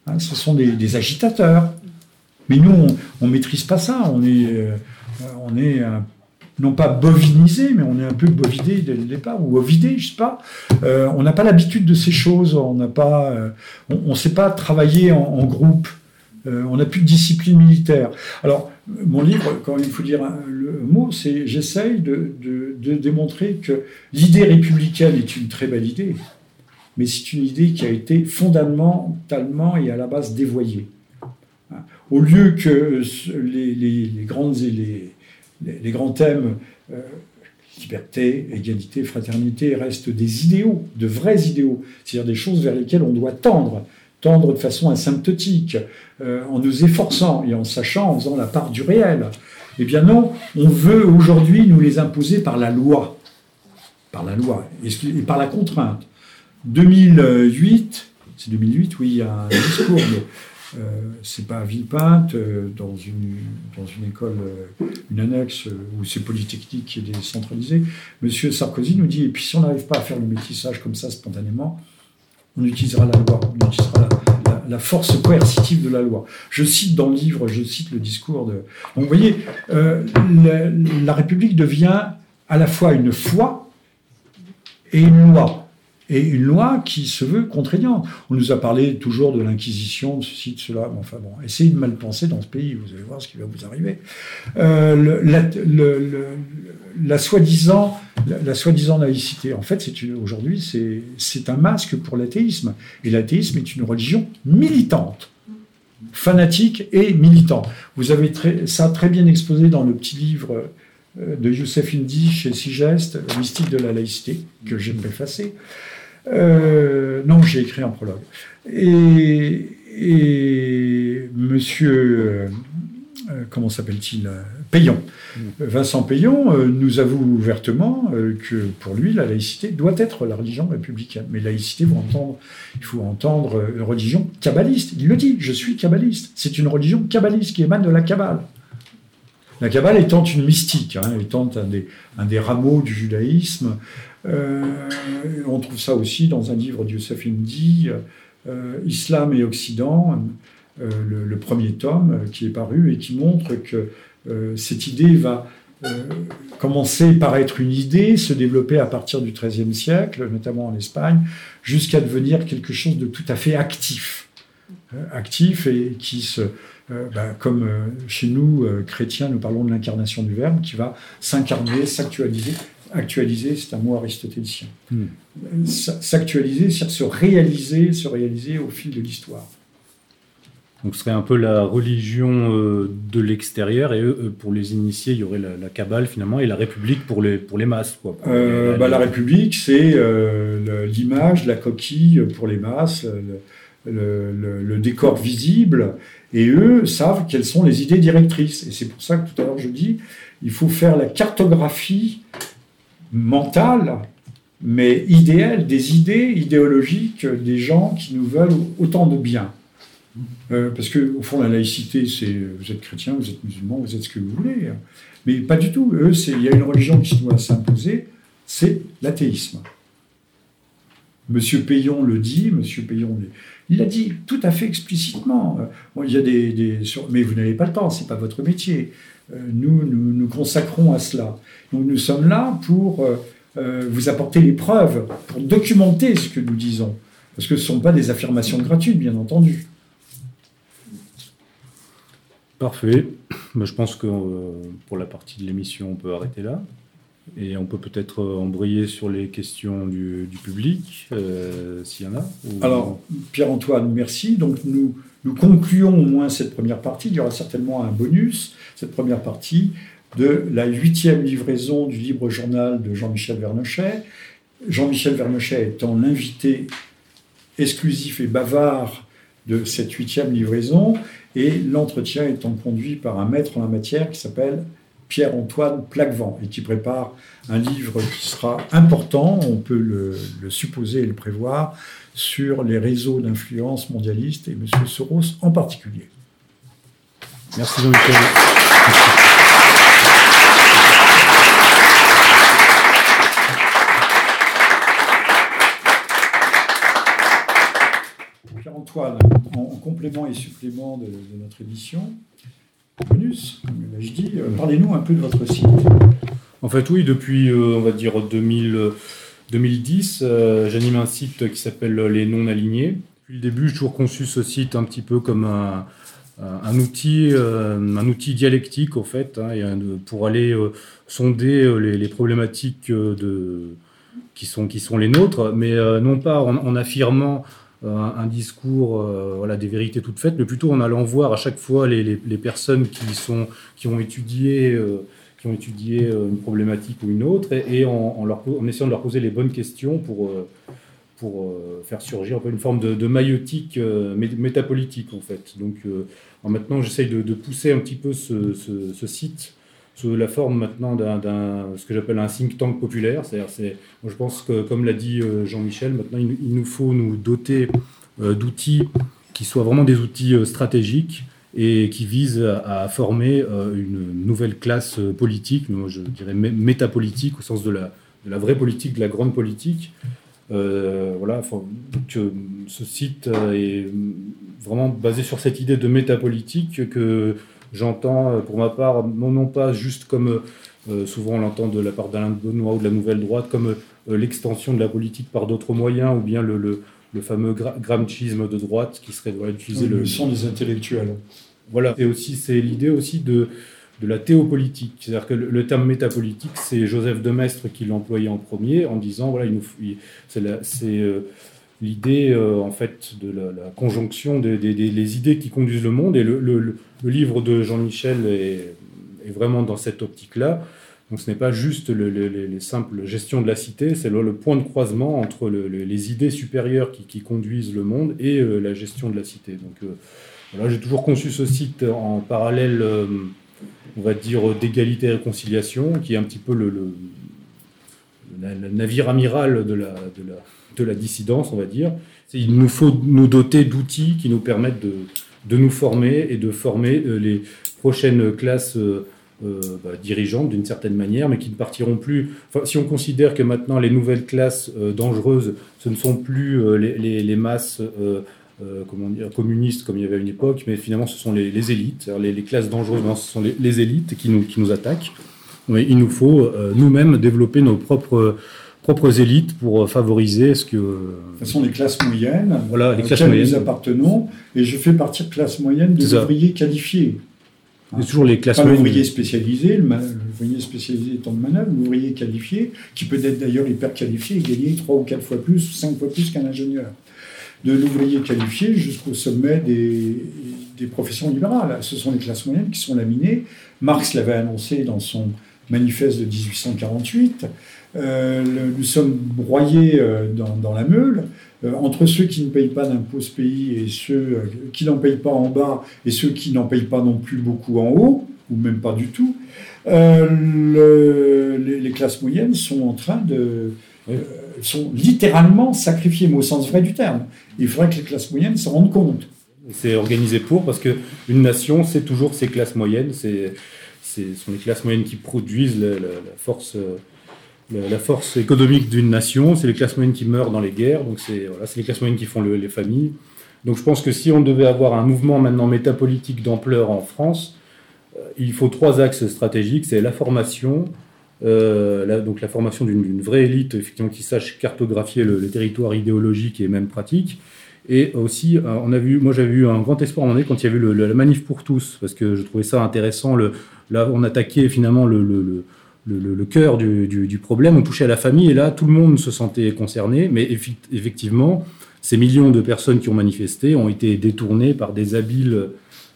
Hein, ce sont des, agitateurs. Mais nous, on ne maîtrise pas ça. On est, euh, on est non pas bovinisé, mais on est un peu bovidé dès le départ, ou ovidé, je sais pas. Euh, on n'a pas l'habitude de ces choses. On n'a euh, sait pas travailler en, groupe. on n'a plus de discipline militaire. Alors, mon livre, quand il faut dire le mot, c'est j'essaye de, démontrer que l'idée républicaine est une très belle idée mais c'est une idée qui a été fondamentalement et à la base dévoyée. Au lieu que les, grandes, les, les, grands thèmes, euh, liberté, égalité, fraternité, restent des idéaux, de vrais idéaux, c'est-à-dire des choses vers lesquelles on doit tendre, tendre de façon asymptotique, euh, en nous efforçant et en sachant, en faisant la part du réel. Eh bien non, on veut aujourd'hui nous les imposer par la loi, par la loi et par la contrainte. 2008, c'est 2008, oui, il y a un discours, mais euh, c'est pas à Villepinte, euh, dans, une, école, euh, une annexe où c'est Polytechnique qui est décentralisé. Monsieur Sarkozy nous dit, et puis si on n'arrive pas à faire le métissage comme ça spontanément, on utilisera la loi, on utilisera la, force coercitive de la loi. Je cite dans le livre, je cite le discours de... Donc vous voyez, la, la République devient à la fois une foi et une loi et une loi qui se veut contraignante. On nous a parlé toujours de l'inquisition, de ceci, de cela. enfin bon, essayez de mal penser dans ce pays, vous allez voir ce qui va vous arriver. Euh, la, soi-disant la, soi-disant laïcité, en fait, aujourd'hui, c'est un masque pour l'athéisme. Et l'athéisme est une religion militante fanatique et militant. Vous avez ça très bien exposé dans le petit livre euh, de Youssef Indy chez Sigest, mystique de la laïcité, que j'ai préfacé. Euh, non, j'ai écrit un prologue. Et, monsieur, euh, euh, comment s'appelle-t-il Payon. Mm. Vincent Payon nous avoue ouvertement que pour lui, la laïcité doit être la religion républicaine. Mais laïcité, vous entendre, il faut entendre religion kabbaliste. Il le dit, je suis kabbaliste. C'est une religion kabbaliste qui émane de la Kabbale. La Kabbale étant une mystique, hein, étant un des, rameaux du judaïsme, euh, on trouve ça aussi dans un livre de Youssef Indy, euh, Islam et Occident, euh, le, premier tome qui est paru et qui montre que cette idée va commencer par être une idée, se développer à partir du XIIIe siècle, notamment en Espagne, jusqu'à devenir quelque chose de tout à fait actif. actif et qui se, bah, comme chez nous, chrétiens, nous parlons de l'incarnation du Verbe, qui va s'incarner, s'actualiser actualiser, c'est un mot aristotélicien. Hmm. S'actualiser, c'est-à-dire se réaliser, se réaliser au fil de l'histoire. Donc ce serait un peu la religion euh, de l'extérieur et pour les initiés, il y aurait la, la Kabbale finalement et la République pour les, pour les masses. Quoi, euh, bah, la République, c'est euh, l'image, la coquille pour les masses, le, décor visible, et eux savent quelles sont les idées directrices. Et c'est pour ça que tout à l'heure je dis, il faut faire la cartographie mentale, mais idéale, des idées idéologiques des gens qui nous veulent autant de bien. Euh, parce que au fond, la laïcité, c'est vous êtes chrétien, vous êtes musulman, vous êtes ce que vous voulez. Mais pas du tout. Eux, il y a une religion qui doit s'imposer, c'est l'athéisme. Monsieur Payon le dit, Monsieur Payon, il l'a dit tout à fait explicitement. il y a des, mais vous n'avez pas le temps, c'est pas votre métier. Euh, nous, nous nous consacrons à cela. Nous sommes là pour euh, vous apporter les preuves, pour documenter ce que nous disons, parce que ce ne sont pas des affirmations gratuites, bien entendu. Parfait. Je pense que euh, pour la partie de l'émission, on peut arrêter là. Et on peut peut-être euh, embrayer sur les questions du, public, euh, s'il y en a. Alors, Pierre-Antoine, merci. Donc, nous, nous concluons au moins cette première partie. Il y aura certainement un bonus, cette première partie, de la huitième livraison du libre journal de Jean-Michel Vernochet. Jean-Michel Vernochet étant l'invité exclusif et bavard de cette huitième livraison, et l'entretien étant conduit par un maître en la matière qui s'appelle Pierre-Antoine Plaquevent et qui prépare un livre qui sera important, on peut le, supposer et le prévoir, sur les réseaux d'influence mondialistes et M. Soros en particulier. Merci Jean-Michel. Pierre-Antoine, en, complément et supplément de, notre édition, bonus, l'ai-je dit, euh, parlez-nous un peu de votre site. En fait, oui, depuis, euh, on va dire, 2000, 2010, euh, j'anime un site qui s'appelle Les Non-Alignés. Depuis le début, j'ai toujours conçu ce site un petit peu comme un, outil, dialectique, en fait, hein, pour aller sonder les, problématiques de, qui, sont, qui sont les nôtres, mais non pas en affirmant un, discours euh, voilà, des vérités toutes faites, mais plutôt en allant voir à chaque fois les, personnes qui, sont, qui ont étudié, euh, qui ont étudié une problématique ou une autre, et, en, essayant de leur poser les bonnes questions pour, pour faire surgir un peu une forme de, de maïotique métapolitique, en fait. Donc maintenant, j'essaye de, pousser un petit peu ce site sous la forme maintenant d'un ce que j'appelle un think tank populaire. C'est-à-dire, c'est, je pense que, comme l'a dit euh, Jean-Michel, maintenant il, nous faut nous doter euh, d'outils qui soient vraiment des outils euh, stratégiques et qui visent à, former une nouvelle classe politique, je dirais métapolitique au sens de la, de la vraie politique, de la grande politique. voilà, que ce site est vraiment basé sur cette idée de métapolitique que J'entends, euh, pour ma part, non, pas juste comme euh, euh, souvent on l'entend de la part d'Alain Benoît ou de la Nouvelle Droite, comme l'extension de la politique par d'autres moyens, ou bien le, le, fameux gramchisme de droite qui serait d'utiliser le... Le des intellectuels. Voilà, et aussi c'est l'idée aussi de, de la théopolitique. C'est-à-dire que le, terme métapolitique, c'est Joseph de Maistre qui l'employait en premier en disant, voilà, c'est l'idée euh, en fait de la, conjonction des, idées qui conduisent le monde et le, le, livre de Jean-Michel est, vraiment dans cette optique-là. Donc ce n'est pas juste les simples gestions de la cité, c'est le, point de croisement entre les idées supérieures qui, conduisent le monde et euh, la gestion de la cité. Donc euh, voilà, j'ai toujours conçu ce site en parallèle, on va dire, d'égalité et réconciliation, qui est un petit peu le, navire amiral de la de la dissidence, on va dire. Il nous faut nous doter d'outils qui nous permettent de, de, nous former et de former euh, les prochaines classes euh, euh, bah, dirigeantes d'une certaine manière, mais qui ne partiront plus. Si on considère que maintenant les nouvelles classes dangereuses, ce ne sont plus les, les, masses communistes comme il y avait à une époque, mais finalement ce sont les, élites. Les, classes dangereuses, ce sont les, élites qui nous, qui nous attaquent. Il nous faut nous-mêmes développer nos propres propres élites pour euh, favoriser ce que. Ce sont les classes moyennes. Voilà, les classes moyennes. nous appartenons. Et je fais partie de classe moyenne des ouvriers qualifiés. C'est toujours les classes moyennes. l'ouvrier spécialisé, l'ouvrier spécialisé étant de manœuvre, l'ouvrier qualifié, qui peut être d'ailleurs hyper qualifié et gagner trois ou quatre fois plus, cinq fois plus qu'un ingénieur. De l'ouvrier qualifié jusqu'au sommet des, des professions libérales. Ce sont les classes moyennes qui sont laminées. Marx l'avait annoncé dans son manifeste de 1848. Euh, nous sommes broyés euh, dans, la meule. entre ceux qui ne payent pas d'impôts ce pays et ceux qui n'en payent pas en bas et ceux qui n'en payent pas non plus beaucoup en haut, ou même pas du tout, les, classes moyennes sont en train de... sont littéralement sacrifiées, mais au sens vrai du terme. Il faudrait que les classes moyennes s'en rendent compte. C'est organisé pour, parce qu'une nation, c'est toujours ses classes moyennes, c'est ce sont les classes moyennes qui produisent la, force, la, force économique d'une nation, c'est les classes moyennes qui meurent dans les guerres, donc c'est voilà, les classes moyennes qui font les familles. Donc je pense que si on devait avoir un mouvement maintenant métapolitique d'ampleur en France, euh, il faut trois axes stratégiques, c'est la formation, euh, donc la formation d'une vraie élite effectivement qui sache cartographier le, le, territoire idéologique et même pratique, et aussi, euh, on a vu, moi j'avais eu un grand espoir moment donné quand il y avait le, la manif pour tous, parce que je trouvais ça intéressant. Le, là, on attaquait finalement le, le, cœur du, du, problème, on touchait à la famille, et là, tout le monde se sentait concerné. Mais effectivement, ces millions de personnes qui ont manifesté ont été détournées par des habiles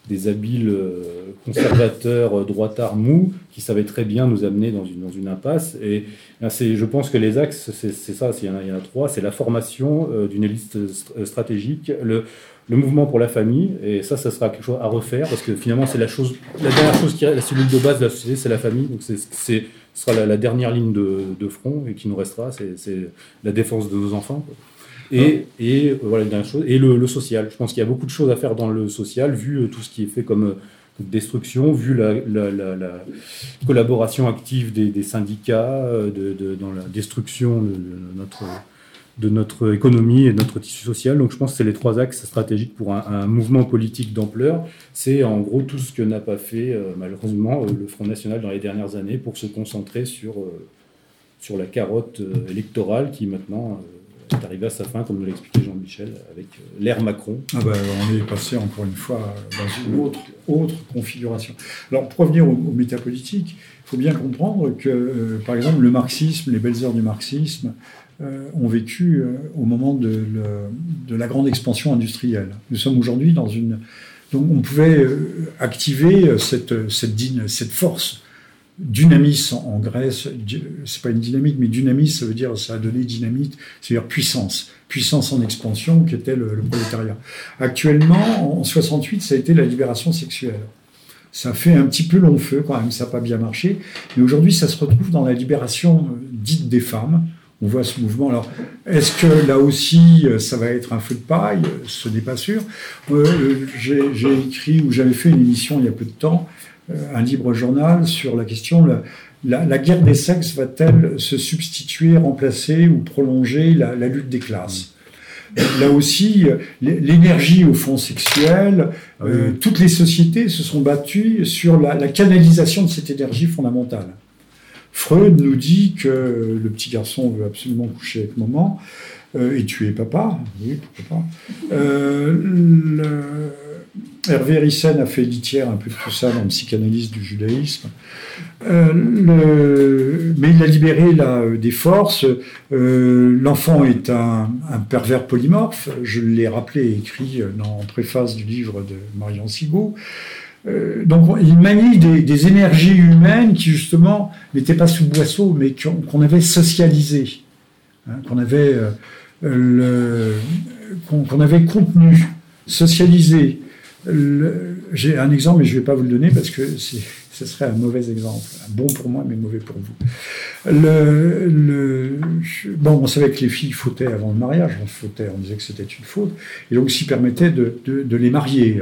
des habiles euh, conservateurs euh, droitards mous qui savaient très bien nous amener dans une, dans une impasse. Et je pense que les axes, c'est ça, il y, en a, il y en a trois, c'est la formation euh, d'une élite stratégique, le, le, mouvement pour la famille, et ça, ça sera quelque chose à refaire, parce que finalement, c'est la chose, la dernière chose qui la cellule de base de la société, c'est la famille, donc c'est, ce sera la, dernière ligne de, de, front, et qui nous restera, c'est, la défense de nos enfants. Et, et euh, voilà, dernière chose. Et le, social. Je pense qu'il y a beaucoup de choses à faire dans le social, vu euh, tout ce qui est fait comme euh, destruction, vu la, collaboration active des, syndicats de, dans la destruction de, notre, de notre économie et de notre tissu social. Donc je pense que c'est les trois axes stratégiques pour un, mouvement politique d'ampleur. C'est en gros tout ce que n'a pas fait malheureusement le Front National dans les dernières années pour se concentrer sur, sur la carotte électorale qui maintenant est arrivé à sa fin, comme nous l'a expliqué Jean-Michel, avec euh, l'ère Macron. Ah ben, on est passé encore une fois dans une autre, autre configuration. Alors, pour revenir au, métapolitique, il faut bien comprendre que, euh, par exemple, le marxisme, les belles heures du marxisme, euh, ont vécu au moment de, la grande expansion industrielle. Nous sommes aujourd'hui dans une... Donc on pouvait activer cette, cette, cette force Dynamis en, Grèce, c'est pas une dynamique, mais dynamis, ça veut dire, ça a donné dynamite, c'est-à-dire puissance, puissance en expansion, qui était le, prolétariat. Actuellement, en 68, ça a été la libération sexuelle. Ça fait un petit peu long feu quand même, ça n'a pas bien marché, mais aujourd'hui, ça se retrouve dans la libération euh, dite des femmes. On voit ce mouvement. Alors, est-ce que là aussi, euh, ça va être un feu de paille? Ce n'est pas sûr. Euh, j'ai écrit ou j'avais fait une émission il y a peu de temps euh, un libre journal sur la question la, guerre des sexes va-t-elle se substituer, remplacer ou prolonger la, lutte des classes? Là aussi, l'énergie au fond sexuel, ah euh, toutes les sociétés se sont battues sur la, canalisation de cette énergie fondamentale. Freud nous dit que le petit garçon veut absolument coucher avec maman euh, et tuer papa. Oui, pourquoi pas. le, Hervé Rissen a fait litière un peu de tout ça dans le psychanalyse du judaïsme. Euh, mais il a libéré là, euh, des forces. Euh, l'enfant est un, pervers polymorphe. Je l'ai rappelé et écrit la préface du livre de Marion Sigaud. donc il manie des, énergies humaines qui justement n'étaient pas sous boisseau, mais qu'on avait socialisées, hein, qu'on avait, qu'on avait contenu, socialisé. J'ai un exemple, mais je ne vais pas vous le donner parce que ce serait un mauvais exemple. Bon pour moi, mais mauvais pour vous. Bon, on savait que les filles fautaient avant le mariage, on on disait que c'était une faute, et donc s'y permettait de, les marier.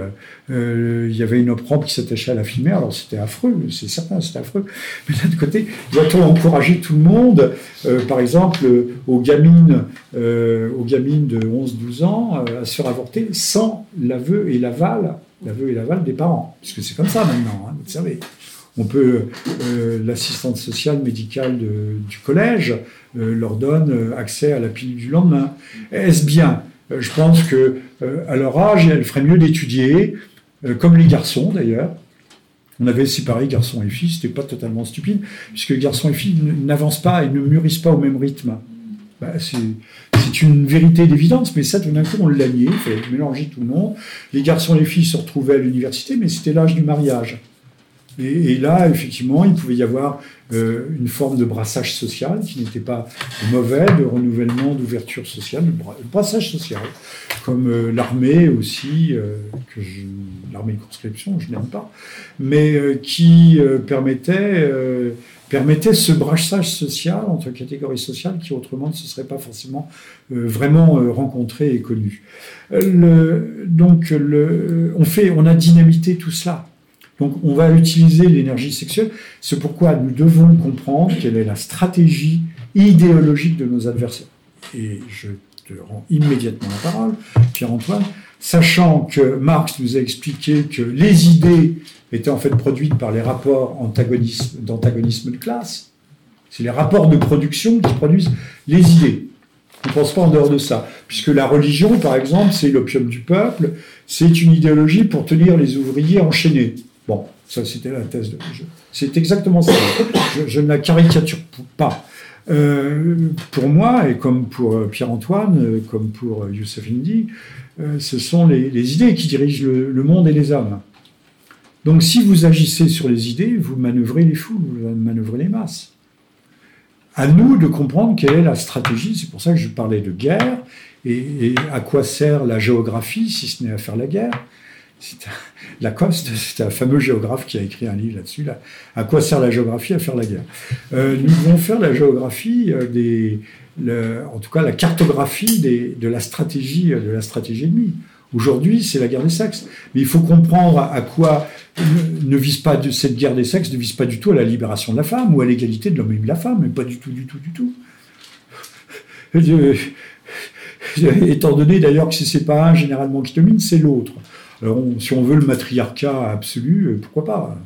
Euh, il y avait une opprobre qui s'attachait à la fille alors c'était affreux, c'est certain, c'était affreux. Mais d'un côté, doit-on encourager tout le monde, euh, par exemple, aux gamines, euh, aux gamines de 11-12 ans, à se faire avorter sans l'aveu et l'aval, l'aveu et l'aval des parents, puisque c'est comme ça maintenant, hein, vous savez. On peut, euh, l'assistante sociale médicale du collège euh, leur donne euh, accès à la pilule du lendemain. Est-ce bien? Je pense que à leur âge, elle ferait mieux d'étudier, comme les garçons d'ailleurs. On avait séparé garçons et filles, c'était pas totalement stupide, puisque garçons et filles n'avancent pas et ne mûrissent pas au même rythme. Bah, c'est une vérité d'évidence, mais ça, tout d'un coup, on l'a nié, il fallait mélanger tout le monde. Les garçons et les filles se retrouvaient à l'université, mais c'était l'âge du mariage. Et, là, effectivement, il pouvait y avoir euh, une forme de brassage social qui n'était pas mauvais, de renouvellement, d'ouverture sociale, de brassage social, comme euh, l'armée aussi, euh, l'armée de conscription, je n'aime pas, mais qui permettait, permettait ce brassage social entre catégories sociales qui autrement ne se seraient pas forcément vraiment rencontrées et connues. Le, donc, on, fait, on a dynamité tout cela. Donc on va utiliser l'énergie sexuelle. C'est pourquoi nous devons comprendre quelle est la stratégie idéologique de nos adversaires. Et je te rends immédiatement la parole, Pierre-Antoine, sachant que Marx nous a expliqué que les idées étaient en fait produites par les rapports d'antagonisme de classe. C'est les rapports de production qui produisent les idées. On ne pense pas en dehors de ça. Puisque la religion, par exemple, c'est l'opium du peuple, c'est une idéologie pour tenir les ouvriers enchaînés. Bon, ça c'était la thèse de. C'est exactement ça. Je, ne la caricature pas. Euh, pour moi, et comme pour euh, Pierre-Antoine, euh, comme pour Youssef Indy, ce sont les, idées qui dirigent le, monde et les hommes. Donc si vous agissez sur les idées, vous manœuvrez les foules, vous manœuvrez les masses. À nous de comprendre quelle est la stratégie, c'est pour ça que je parlais de guerre, et à quoi sert la géographie si ce n'est à faire la guerre Lacoste, c'est un fameux géographe qui a écrit un livre là-dessus. Là. À quoi sert la géographie? À faire la guerre. Euh, nous devons faire la géographie euh, des, en tout cas la cartographie de la stratégie de la stratégie ennemie. Aujourd'hui, c'est la guerre des sexes. Mais il faut comprendre à quoi ne vise pas cette guerre des sexes ne vise pas du tout à la libération de la femme ou à l'égalité de l'homme et de la femme, mais pas du tout, du tout, du tout. étant donné d'ailleurs que c'est pas un généralement qui domine, c'est l'autre. Alors, si on veut le matriarcat absolu, euh, pourquoi pas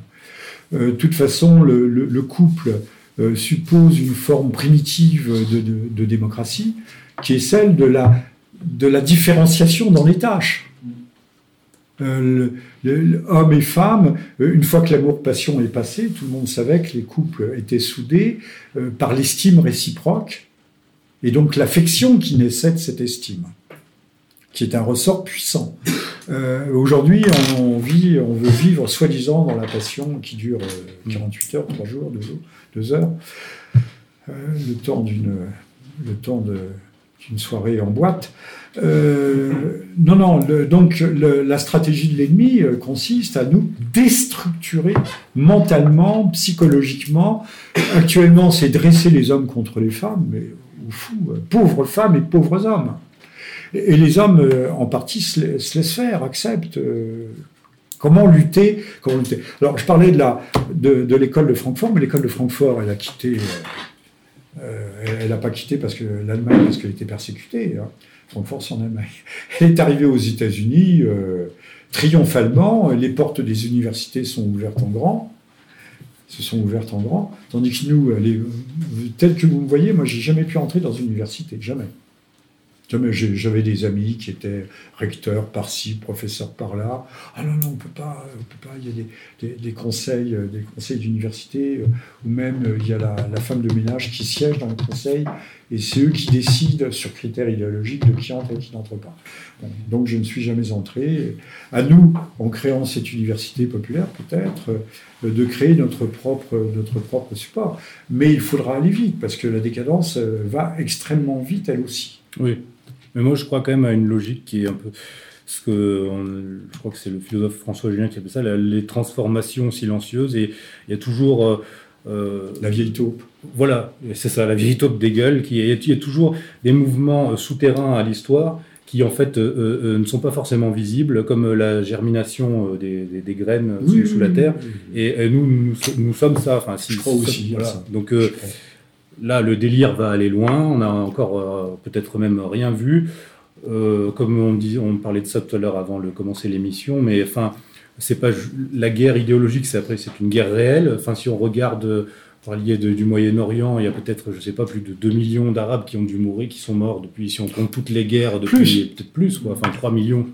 euh, De toute façon, le, couple euh, suppose une forme primitive de, démocratie, qui est celle de la, de la différenciation dans les tâches. Euh, hommes et femmes, une fois que l'amour-passion est passé, tout le monde savait que les couples étaient soudés par l'estime réciproque, et donc l'affection qui naissait de cette estime, qui est un ressort puissant. Euh, aujourd'hui, on, vit, on veut vivre soi-disant dans la passion qui dure 48 euh, heures, 3 jours, 2, heures, euh, le temps d'une le temps d'une soirée en boîte. non, non. donc la stratégie de l'ennemi consiste à nous déstructurer mentalement, psychologiquement. Actuellement, c'est dresser les hommes contre les femmes, mais ou fou, pauvres femmes et pauvres hommes. Et les hommes, euh, en partie, se, laissent faire, acceptent. Euh, comment lutter, comment lutter Alors, je parlais de, la, de, l'école de Francfort, mais l'école de Francfort, elle a quitté. Euh, elle n'a pas quitté parce que l'Allemagne, parce qu'elle était persécutée. Hein. Francfort, c'est en Allemagne. Elle est arrivée aux États-Unis triomphalement. Les portes des universités sont ouvertes en grand se sont ouvertes en grand, tandis que nous, les, tel que vous me voyez, moi, j'ai jamais pu entrer dans une université, jamais. J'avais des amis qui étaient recteurs par-ci, professeurs par-là. Ah non, non, on peut pas, on peut pas. Il y a des, conseils, euh, des conseils d'université, euh, ou même euh, il y a la, femme de ménage qui siège dans le conseil, et c'est eux qui décident sur critères idéologiques de qui entre et qui n'entre pas. donc je ne suis jamais entré. À nous, en créant cette université populaire, peut-être, de créer notre propre, notre propre support. Mais il faudra aller vite, parce que la décadence va extrêmement vite, elle aussi. Oui. Mais moi, je crois quand même à une logique qui est un peu. Ce que je crois que c'est le philosophe François Julien qui appelle ça les transformations silencieuses. Et il y a toujours. Euh, euh, la vieille taupe. Voilà, c'est ça, la vieille taupe d'Hegel. Qui il y a toujours des mouvements euh, souterrains à l'histoire qui en fait ne sont pas forcément visibles, comme la germination des, des, graines sous, la terre. et, nous, nous, sommes ça. Enfin, si, je crois aussi. Voilà. Donc, Là, le délire va aller loin. On n'a encore euh, peut-être même rien vu. Euh, comme on, dit, on parlait de ça tout à l'heure avant de commencer l'émission, mais enfin, c'est pas la guerre idéologique, c'est après, c'est une guerre réelle. Enfin, si on regarde, par lié du Moyen-Orient, il y a peut-être, je sais pas, plus de 2 millions d'Arabes qui ont dû mourir, qui sont morts depuis, si on compte toutes les guerres, depuis peut-être plus, quoi, enfin 3 millions.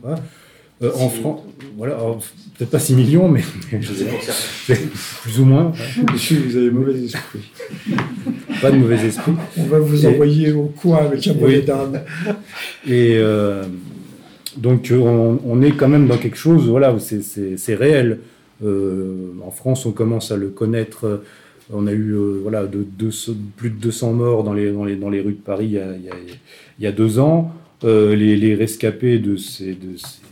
Euh, en France, voilà, peut-être pas 6 millions, mais, plus ou moins. Monsieur, vous avez mauvais esprit. Pas de mauvais esprit. On va vous envoyer au coin avec un mauvais d'âme. Et euh, donc, on, est quand même dans quelque chose, voilà, où c'est réel. en France, on commence à le connaître. On a eu voilà, de, plus de 200 morts dans les, dans les, dans les rues de Paris il y a, il y a deux ans. Les, les, rescapés de ces, de ces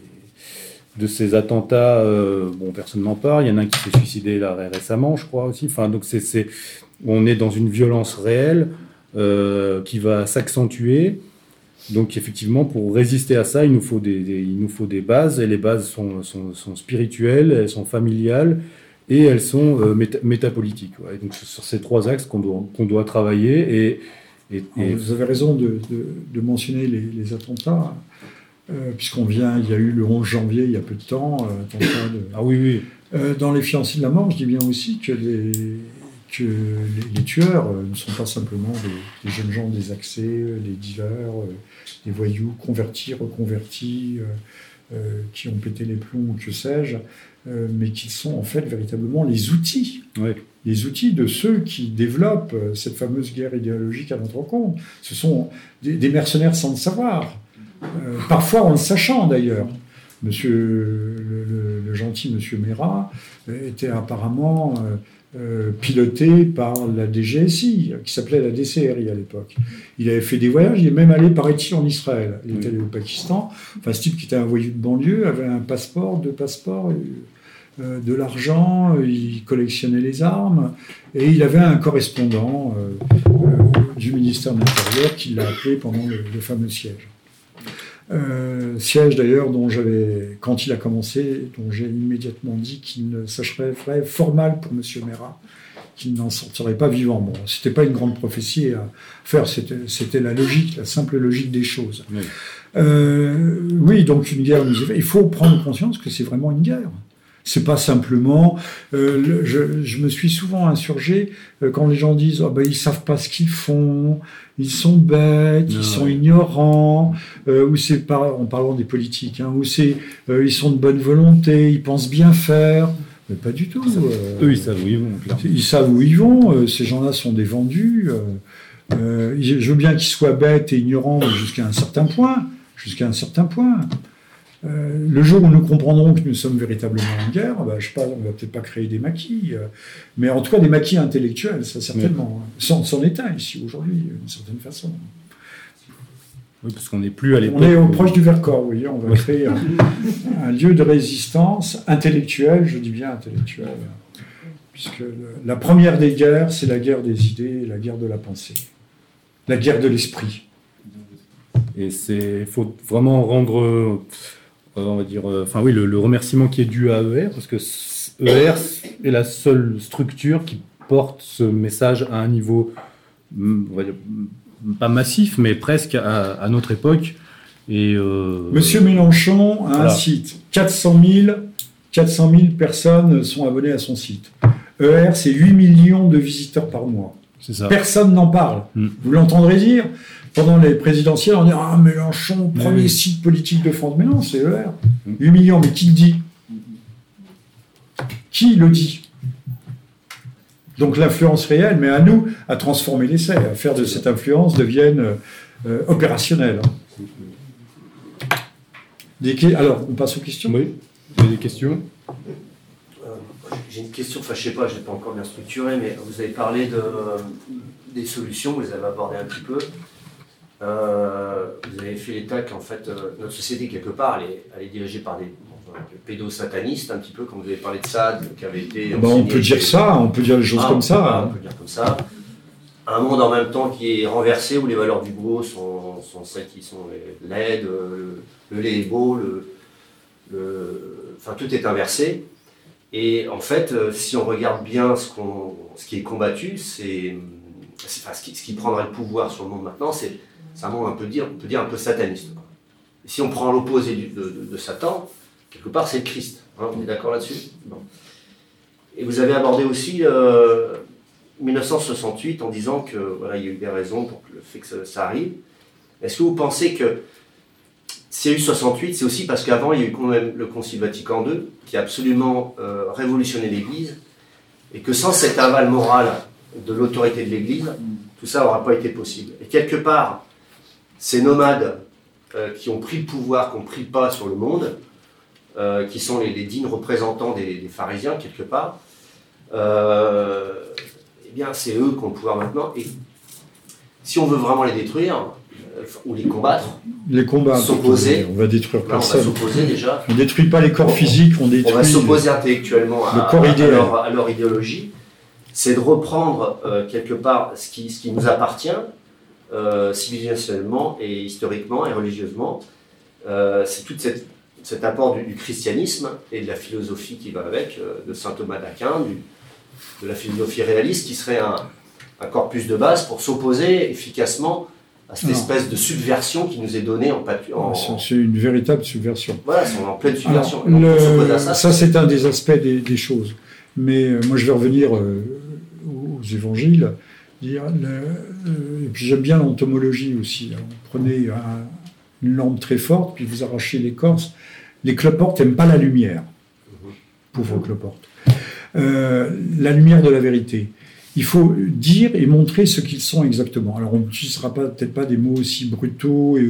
de ces attentats, euh, bon, personne n'en parle. Il y en a un qui s'est suicidé là récemment, je crois aussi. Enfin, donc c'est, on est dans une violence réelle euh, qui va s'accentuer. Donc effectivement, pour résister à ça, il nous faut des, il nous faut des bases, et les bases sont, sont, spirituelles, elles sont familiales, et elles sont euh, métapolitiques. donc sur ces trois axes qu'on doit, qu'on doit travailler. Et, Vous avez raison de, de, mentionner les attentats. Euh, puisqu'on vient, il y a eu le 11 janvier, il y a peu de temps, euh, Ah oui, oui. Euh, dans les fiancés de la mort, je dis bien aussi que les, que les, tueurs ne sont pas simplement des, jeunes gens des dealers, des voyous convertis, reconvertis, qui ont pété les plombs ou que sais-je, mais qui sont en fait véritablement les outils. Les outils de ceux qui développent cette fameuse guerre idéologique à notre compte. Ce sont des mercenaires sans le savoir. Euh, parfois en le sachant d'ailleurs. Monsieur, le, gentil Monsieur Mera était apparemment euh, piloté par la DGSI, qui s'appelait la DCRI à l'époque. Il avait fait des voyages, il est même allé, paraît-il, en Israël. Il est allé au Pakistan. Enfin, ce type qui était un voyou de banlieue avait un passeport, deux passeports, euh, de l'argent, il collectionnait les armes, et il avait un correspondant du ministère de l'Intérieur qui l'a appelé pendant le fameux siège. Euh, siège d'ailleurs dont j'avais, quand il a commencé, dont j'ai immédiatement dit qu'il ne serait fort mal pour M. Mera, qu'il n'en sortirait pas vivant. Bon, c'était pas une grande prophétie à faire, c'était la logique, la simple logique des choses. Oui, euh, oui donc une guerre, il faut prendre conscience que c'est vraiment une guerre. C'est pas simplement. Euh, je, me suis souvent insurgé euh, quand les gens disent oh ben, ils savent pas ce qu'ils font, ils sont bêtes, ils sont ignorants, euh, ou c'est pas en parlant des politiques, hein, ou c'est ils sont de bonne volonté, ils pensent bien faire. Mais pas du tout. eux, ils savent où ils vont. Ils savent où ils vont. ces gens-là sont des vendus. je veux bien qu'ils soient bêtes et ignorants jusqu'à un certain point. Jusqu'à un certain point. Euh, le jour où nous comprendrons que nous sommes véritablement en guerre, bah, je sais pas, on va peut-être pas créer des maquis, euh, mais en tout cas des maquis intellectuels, ça certainement. Sans, son état ici aujourd'hui, d'une certaine façon. Oui, parce qu'on n'est plus à l'époque. On est au proche du Vercors, oui. On va créer un, lieu de résistance intellectuelle, je dis bien intellectuelle, puisque la première des guerres, c'est la guerre des idées, la guerre de la pensée, la guerre de l'esprit. Et c'est faut vraiment rendre on va dire, euh, enfin oui, le, remerciement qui est dû à ER, parce que ER est la seule structure qui porte ce message à un niveau, mm, on va dire, pas massif, mais presque à, notre époque. Et euh, Monsieur Mélenchon a un site, 400 000, 400 000 personnes sont abonnées à son site. ER, c'est 8 millions de visiteurs par mois. Ça. Personne n'en parle. Mm. Vous l'entendrez dire pendant les présidentielles, on dit Ah, Mélenchon, premier site politique de France. Mais non, c'est ER. 8 millions, mais qui le dit? Qui le dit? Donc l'influence réelle, mais à nous à transformer l'essai, à faire de cette influence devienne euh, opérationnelle. Alors, on passe aux questions? Oui, vous avez des questions? euh, J'ai une question, enfin je sais pas, je n'ai pas encore bien structuré, mais vous avez parlé de, des solutions, vous les avez abordées un petit peu. Euh, vous avez fait l'état qu'en fait, euh, notre société, quelque part, elle est, dirigée par des pédosatanistes, un petit peu, comme vous avez parlé de ça, qui avait été. Bah, on peut dire ça, on peut dire les choses ah, comme ça. On peut dire comme ça. Un monde en même temps qui est renversé, où les valeurs du beau sont, celles qui sont l'aide, le, le, lait est beau, le, enfin, tout est inversé. Et en fait, euh, si on regarde bien ce, qui est combattu, c'est, ce, qui, prendrait le pouvoir sur le monde maintenant, c'est un monde on peut dire un peu sataniste. si on prend l'opposé de, Satan, quelque part c'est le Christ. Hein, on est d'accord là-dessus? Et vous avez abordé aussi 1968 euh, en disant que voilà, il y a eu des raisons pour le fait que ça, arrive. Est-ce que vous pensez que s'il y a eu 68, c'est aussi parce qu'avant il y a eu quand même le Concile Vatican II qui a absolument euh, révolutionné l'Église et que sans cet aval moral de l'autorité de l'Église, tout ça n'aura pas été possible. Et quelque part, ces nomades euh, qui ont pris le pouvoir, qui ont pris le pas sur le monde, euh, qui sont les, dignes représentants des, pharisiens, quelque part, eh bien, c'est eux qui ont le pouvoir maintenant. Et si on veut vraiment les détruire, ou les combattre, les s'opposer, on va détruire personne. On va s'opposer déjà. On détruit pas les corps physiques, on détruit. On va s'opposer intellectuellement à, leur, idéologie. C'est de reprendre quelque part ce qui, ce qui nous appartient, civilisationnellement et historiquement et religieusement. c'est cette cet apport du, christianisme et de la philosophie qui va avec, euh, de saint Thomas d'Aquin, de la philosophie réaliste, qui serait un, corpus de base pour s'opposer efficacement à cette espèce de subversion qui nous est donnée en, en... C'est une véritable subversion. Voilà, c'est en pleine subversion. ça, c'est un des aspects des, choses. Mais euh, moi, je vais revenir euh, aux évangiles. Dire, et puis j'aime bien l'entomologie aussi. Hein. On prenait une lampe très forte, puis vous arrachez l'écorce. Les cloportes n'aiment pas la lumière. Pauvres cloportes. Euh, la lumière de la vérité. Il faut dire et montrer ce qu'ils sont exactement. Alors, on n'utilisera peut-être pas des mots aussi brutaux et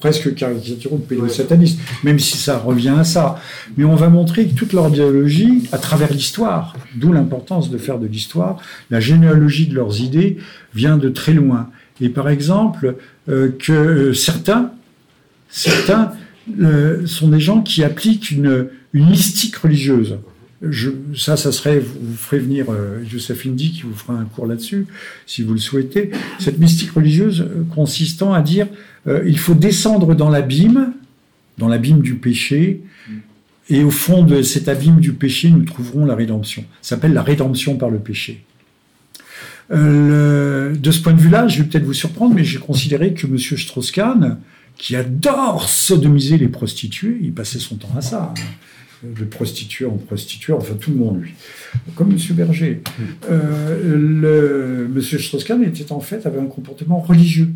presque caricaturaux de pédosatanistes, même si ça revient à ça. Mais on va montrer que toute leur idéologie, à travers l'histoire, d'où l'importance de faire de l'histoire, la généalogie de leurs idées vient de très loin. Et par exemple, euh, que certains, certains sont des gens qui appliquent une, mystique religieuse. Ça, ça serait, vous, ferez venir euh, Joseph Indy qui vous fera un cours là-dessus, si vous le souhaitez. Cette mystique religieuse euh, consistant à dire, euh, il faut descendre dans l'abîme, dans l'abîme du péché, et au fond de cet abîme du péché, nous trouverons la rédemption. Ça s'appelle la rédemption par le péché. de ce point de vue-là, je vais peut-être vous surprendre, mais j'ai considéré que M. Strauss-Kahn, qui adore sodomiser les prostituées. Il passait son temps à ça. Hein. De prostituée en prostituée, enfin tout le monde, lui. Comme M. Berger. Euh, le, M. Strauss-Kahn était en fait, avait un comportement religieux.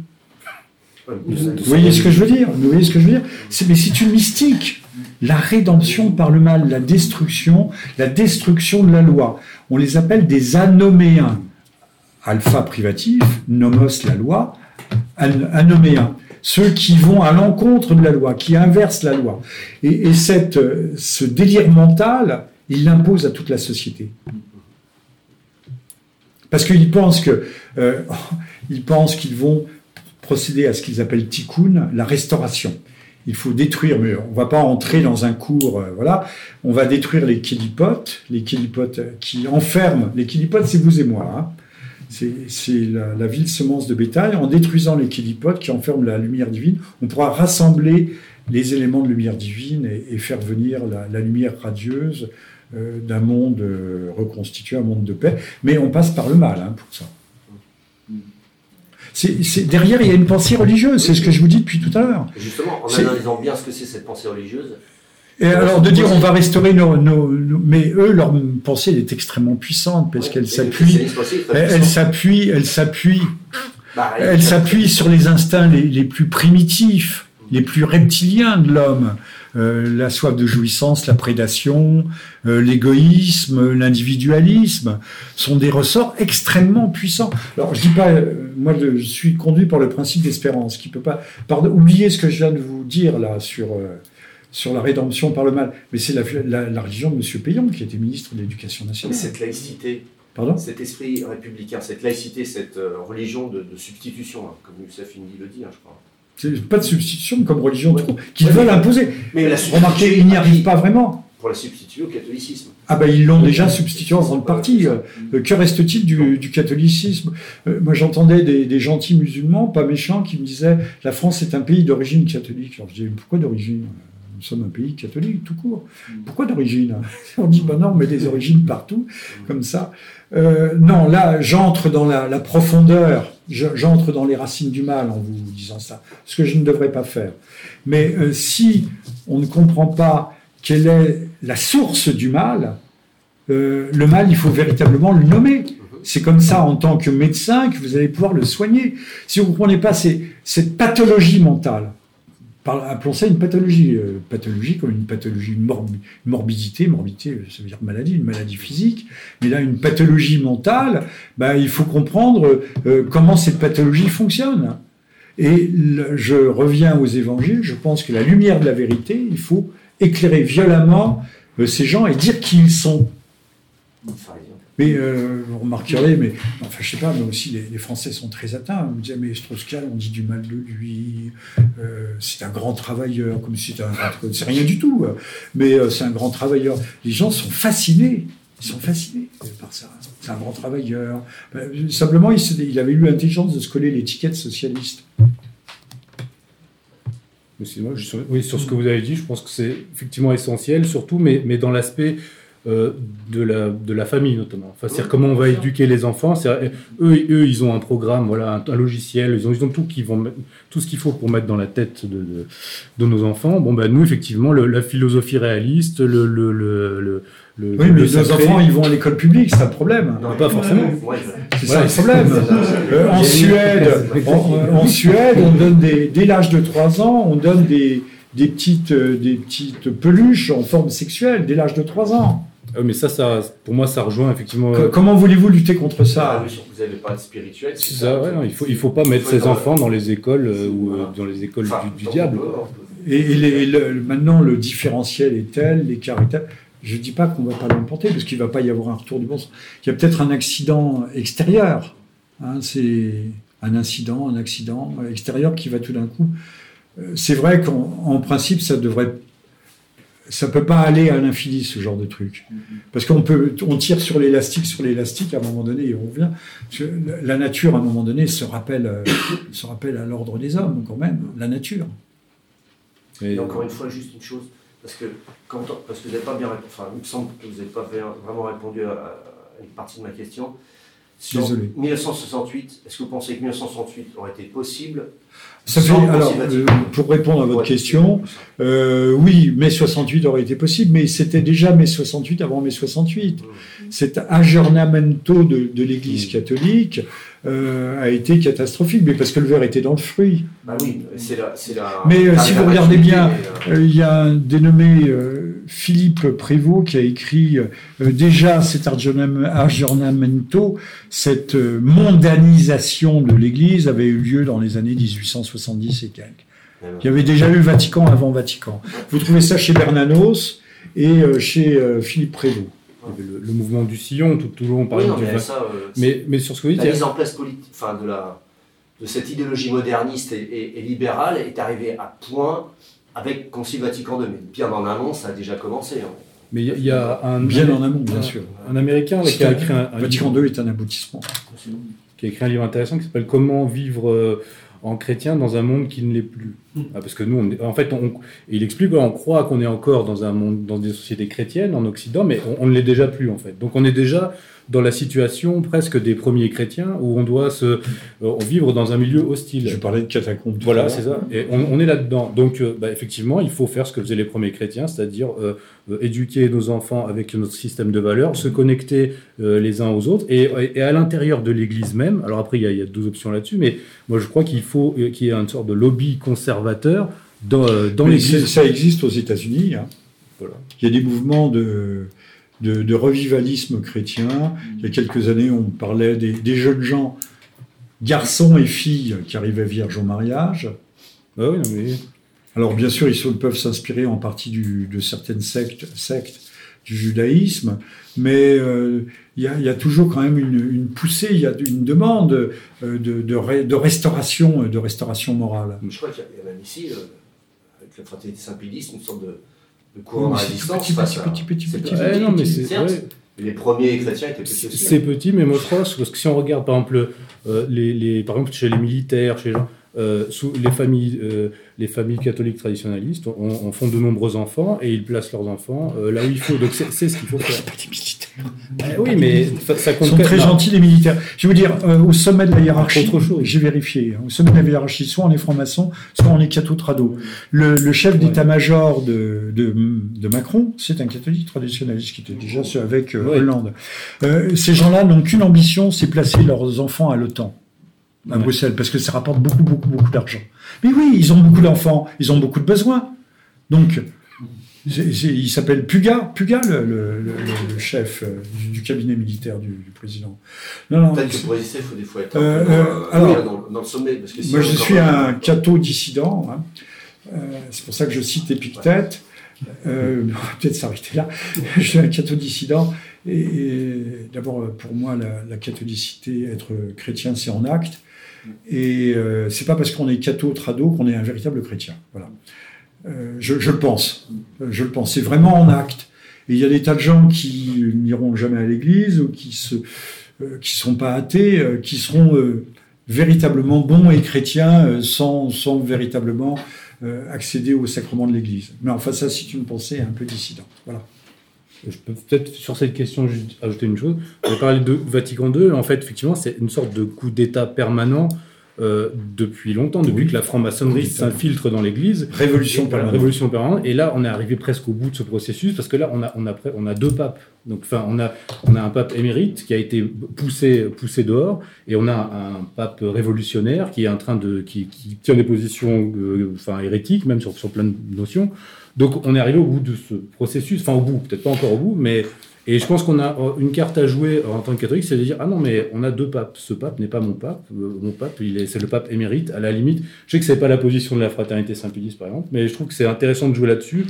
Vous voyez ce que je veux dire? Vous voyez ce que je veux dire? Mais c'est une mystique. La rédemption par le mal, la destruction, la destruction de la loi. On les appelle des anoméens. Alpha privatif, nomos la loi, anoméens ceux qui vont à l'encontre de la loi, qui inversent la loi. Et, cette, ce délire mental, il l'impose à toute la société. Parce qu'ils euh, pensent qu'ils vont procéder à ce qu'ils appellent tikkun, la restauration. Il faut détruire, mais on va pas entrer dans un cours, euh, voilà. On va détruire les kélipotes, les kélipotes qui enferment. Les kélipotes, c'est vous et moi. Hein c'est la, ville semence de bétail. En détruisant les kélipodes qui enferment la lumière divine, on pourra rassembler les éléments de lumière divine et, faire venir la, lumière radieuse euh, d'un monde euh, reconstitué, un monde de paix. Mais on passe par le mal hein, pour ça. derrière, il y a une pensée religieuse, c'est ce que je vous dis depuis tout à l'heure. Justement, en analysant bien ce que c'est cette pensée religieuse, et alors de dire on va restaurer nos, mais eux leur pensée est extrêmement puissante parce qu'elle s'appuie, elle s'appuie, elle s'appuie, bah, elle s'appuie sur les instincts les, plus primitifs, les plus reptiliens de l'homme. Euh, la soif de jouissance, la prédation, euh, l'égoïsme, l'individualisme sont des ressorts extrêmement puissants. Alors je dis pas, euh, moi je suis conduit par le principe d'espérance, qui peut pas, pardon, oubliez ce que je viens de vous dire là sur sur la rédemption par le mal. Mais c'est la, religion de M. Payon qui était ministre de l'Éducation nationale. cette laïcité, Pardon? Cet esprit républicain, cette laïcité, cette euh, religion de, substitution, hein, comme Youssef Indy le dit, hein, je crois. C'est pas de substitution comme religion qu'ils veulent imposer. Mais la Remarquez, ils n'y arrivent pas vraiment. Pour la substituer au catholicisme. Ah ben ils l'ont déjà substitué en grande partie. Euh, que reste-t-il du, catholicisme? Euh, Moi j'entendais des, des, gentils musulmans, pas méchants, qui me disaient la France est un pays d'origine catholique. Alors je dis pourquoi d'origine? Sommes un pays catholique tout court. Pourquoi d'origine On dit, ben non, on met des origines partout, comme ça. Euh, non, là, j'entre dans la, profondeur, j'entre dans les racines du mal en vous disant ça, ce que je ne devrais pas faire. Mais euh, si on ne comprend pas quelle est la source du mal, euh, le mal, il faut véritablement le nommer. C'est comme ça, en tant que médecin, que vous allez pouvoir le soigner. Si vous ne comprenez pas cette pathologie mentale, appelons ça une pathologie. Euh, pathologie comme une pathologie, une, morbidité. Morbidité, ça veut dire maladie, une maladie physique. Mais là, une pathologie mentale, bah, il faut comprendre euh, comment cette pathologie fonctionne. Et je reviens aux évangiles, je pense que la lumière de la vérité, il faut éclairer violemment euh, ces gens et dire qui ils sont. Mais euh, vous remarquerez, mais enfin, je sais pas, mais aussi les, Français sont très atteints. Me disait, mais Strauss-Kahn, on dit du mal de lui. Euh, c'est un grand travailleur, comme si c'était un. C'est rien du tout, mais c'est un grand travailleur. Les gens sont fascinés. Ils sont fascinés par ça. C'est un grand travailleur. simplement, il, avait eu l'intelligence de se coller l'étiquette socialiste. oui, sur ce que vous avez dit, je pense que c'est effectivement essentiel, surtout, mais dans l'aspect euh, de, la, de la famille notamment. Enfin, c'est comment on va éduquer les enfants. Eux, eux, ils ont un programme, voilà, un, logiciel, ils ont, ils ont tout, qui vont, tout ce qu'il faut pour mettre dans la tête de, de, nos enfants. Bon, ben, nous, effectivement, la philosophie réaliste, le, le, le, le oui, mais nos enfants, ils vont à l'école publique, c'est un problème. Non, pas forcément. C'est ça le problème. Euh, en, Suède, en, Suède, on donne des, dès l'âge de 3 ans, on donne des, des, petites, euh, des petites peluches en forme sexuelle dès l'âge de 3 ans. Ah mais ça, ça, pour moi, ça rejoint effectivement. Euh, comment voulez-vous lutter contre ça ah, Vous n'avez pas de spirituel. C'est ça, ouais, non, il faut, il faut pas mettre ses enfants dans les écoles euh, ou euh, dans les écoles du, diable. Et, maintenant, le différentiel est tel, l'écart est tel. Je ne dis pas qu'on ne va pas l'emporter, parce qu'il ne va pas y avoir un retour du bon sens. Il y a peut-être un accident extérieur. Hein, c'est un incident, un accident extérieur qui va tout d'un coup. C'est vrai qu'en principe, ça devrait ça peut pas aller à l'infini ce genre de truc. Parce qu'on peut on tire sur l'élastique sur l'élastique à un moment donné et on revient. La nature à un moment donné se rappelle euh, se rappelle à l'ordre des hommes quand même la nature. Et encore une fois juste une chose parce que quand parce que vous n'avez pas bien enfin il me semble que vous n'avez pas vraiment répondu à, une partie de ma question. Sur Désolé. 1968 est-ce que vous pensez que 1968 aurait été possible alors, euh, pour répondre à votre question, euh, oui, mai 68 aurait été possible, mais c'était déjà mai 68 avant mai 68. Mmh. Cet aggiornamento de, de l'Église mmh. catholique euh, a été catastrophique, mais parce que le verre était dans le fruit. Bah oui, c'est la, Mais euh, si vous regardez bien, il y a un dénommé Philippe Prévost qui a écrit déjà cet aggiornamento, cette mondanisation de l'Église avait eu lieu dans les années 1860. 70 et quelques. Il y avait déjà eu Vatican avant Vatican. Vous trouvez ça chez Bernanos et euh, chez euh, Philippe Prévost. Le, mouvement du sillon, tout, tout le long, par exemple. mais, euh, mais, sur ce que vous dites. La mise en place politique, enfin, de, la, de cette idéologie moderniste et, libérale est arrivée à point avec Concile Vatican II. Mais bien en amont, ça a déjà commencé. Hein. Mais il y, a un. Bien en amont, bien sûr. Un Américain qui a écrit un. Vatican II est un aboutissement. Qui a écrit un livre intéressant qui s'appelle Comment vivre en chrétien dans un monde qui ne l'est plus. Hmm. Ah, parce que nous, en fait, on, il explique qu'on croit qu'on est encore dans un monde, dans des sociétés chrétiennes en Occident, mais on, on ne l'est déjà plus en fait. Donc on est déjà dans la situation presque des premiers chrétiens où on doit se euh, vivre dans un milieu hostile. Je parlais de catacombes. Voilà, c'est ça. Et on, est là-dedans. Donc, euh, bah, effectivement, il faut faire ce que faisaient les premiers chrétiens, c'est-à-dire euh, éduquer nos enfants avec notre système de valeurs, se connecter les uns aux autres, et, à l'intérieur de l'Église même. Alors après, il y, a, deux options là-dessus, mais moi je crois qu'il faut qu'il y ait une sorte de lobby conservateur dans, dans l'Église. Ça existe aux États-Unis. Hein. Voilà. Il y a des mouvements de de, revivalisme chrétien. Il y a quelques années, on parlait des, jeunes gens, garçons et filles, qui arrivaient vierges au mariage. Ah oui, Alors bien sûr, ils peuvent s'inspirer en partie de certaines sectes, sectes du judaïsme, mais euh, il y, a toujours quand même une, poussée, il y a une demande euh, de, de, restauration, de restauration morale. Je crois qu'il y a même ici, euh, avec la fraternité Saint-Pédiste, une sorte de, le courant de résistance. Petit, petit, petit, petit, petit, non, mais c'est Les premiers chrétiens étaient petits. C'est petit, mais moi je pense, parce que si on regarde par exemple, euh, les, les, par exemple chez les militaires, chez les gens, euh, sous les familles, euh, les familles catholiques traditionnalistes on, font de nombreux enfants et ils placent leurs enfants euh, là où il faut. Donc c'est ce qu'il faut faire. Pas des militaires. Eh oui, mais ça, compte. Ils sont très gentils les militaires. Je veux dire, au sommet de la hiérarchie, j'ai vérifié. Hein, au sommet de la hiérarchie, soit on est franc-maçon, soit on est catho-trado. Le, le, chef d'état-major de, de, de, Macron, c'est un catholique traditionnaliste qui était déjà avec Hollande. ces gens-là n'ont qu'une ambition, c'est placer leurs enfants à l'OTAN à Bruxelles, parce que ça rapporte beaucoup, beaucoup, beaucoup d'argent. Mais oui, ils ont beaucoup d'enfants, ils ont beaucoup de besoins. Donc, il s'appelle Puga, Puga le, chef euh, du, cabinet militaire du, président. Peut-être que pour résister, il faut des fois être euh, euh, alors, dans, le sommet. moi, je suis un catho dissident. Hein. c'est pour ça que je cite Épictète. Euh, on va peut-être s'arrêter là. je suis un cathodissident. Et, d'abord, pour moi, la, catholicité, être chrétien, c'est en acte. Et euh, c'est pas parce qu'on est catho trado qu'on est un véritable chrétien. Voilà. Euh, je, le pense. Je le pense. C'est vraiment en acte. Et il y a des tas de gens qui n'iront jamais à l'église ou qui se, euh, sont pas athées, euh, qui seront véritablement bons et chrétiens sans, sans véritablement accéder au sacrement de l'église. Mais enfin, ça, c'est une pensée un peu dissidente. Voilà. Je peux peut-être sur cette question ajouter une chose. Vous avez parlé de Vatican II. En fait, effectivement, c'est une sorte de coup d'État permanent euh, depuis longtemps, depuis que la franc-maçonnerie s'infiltre dans l'Église. Révolution permanente. Révolution permanente. Et là, on est arrivé presque au bout de ce processus parce que là, on a, on a, on a deux papes. Donc, enfin, on a, on a un pape émérite qui a été poussé, poussé dehors, et on a un pape révolutionnaire qui est en train de, qui, qui tient des positions, euh, enfin, hérétiques, même sur, sur plein de notions. Donc, on est arrivé au bout de ce processus. Enfin, au bout, peut-être pas encore au bout, mais et je pense qu'on a euh, une carte à jouer en tant que catholique, c'est de dire ah non mais on a deux papes. Ce pape n'est pas mon pape. Euh, mon pape, il est, c'est le pape émérite. À la limite, je sais que c'est pas la position de la fraternité Saint-Pédis par exemple, mais je trouve que c'est intéressant de jouer là-dessus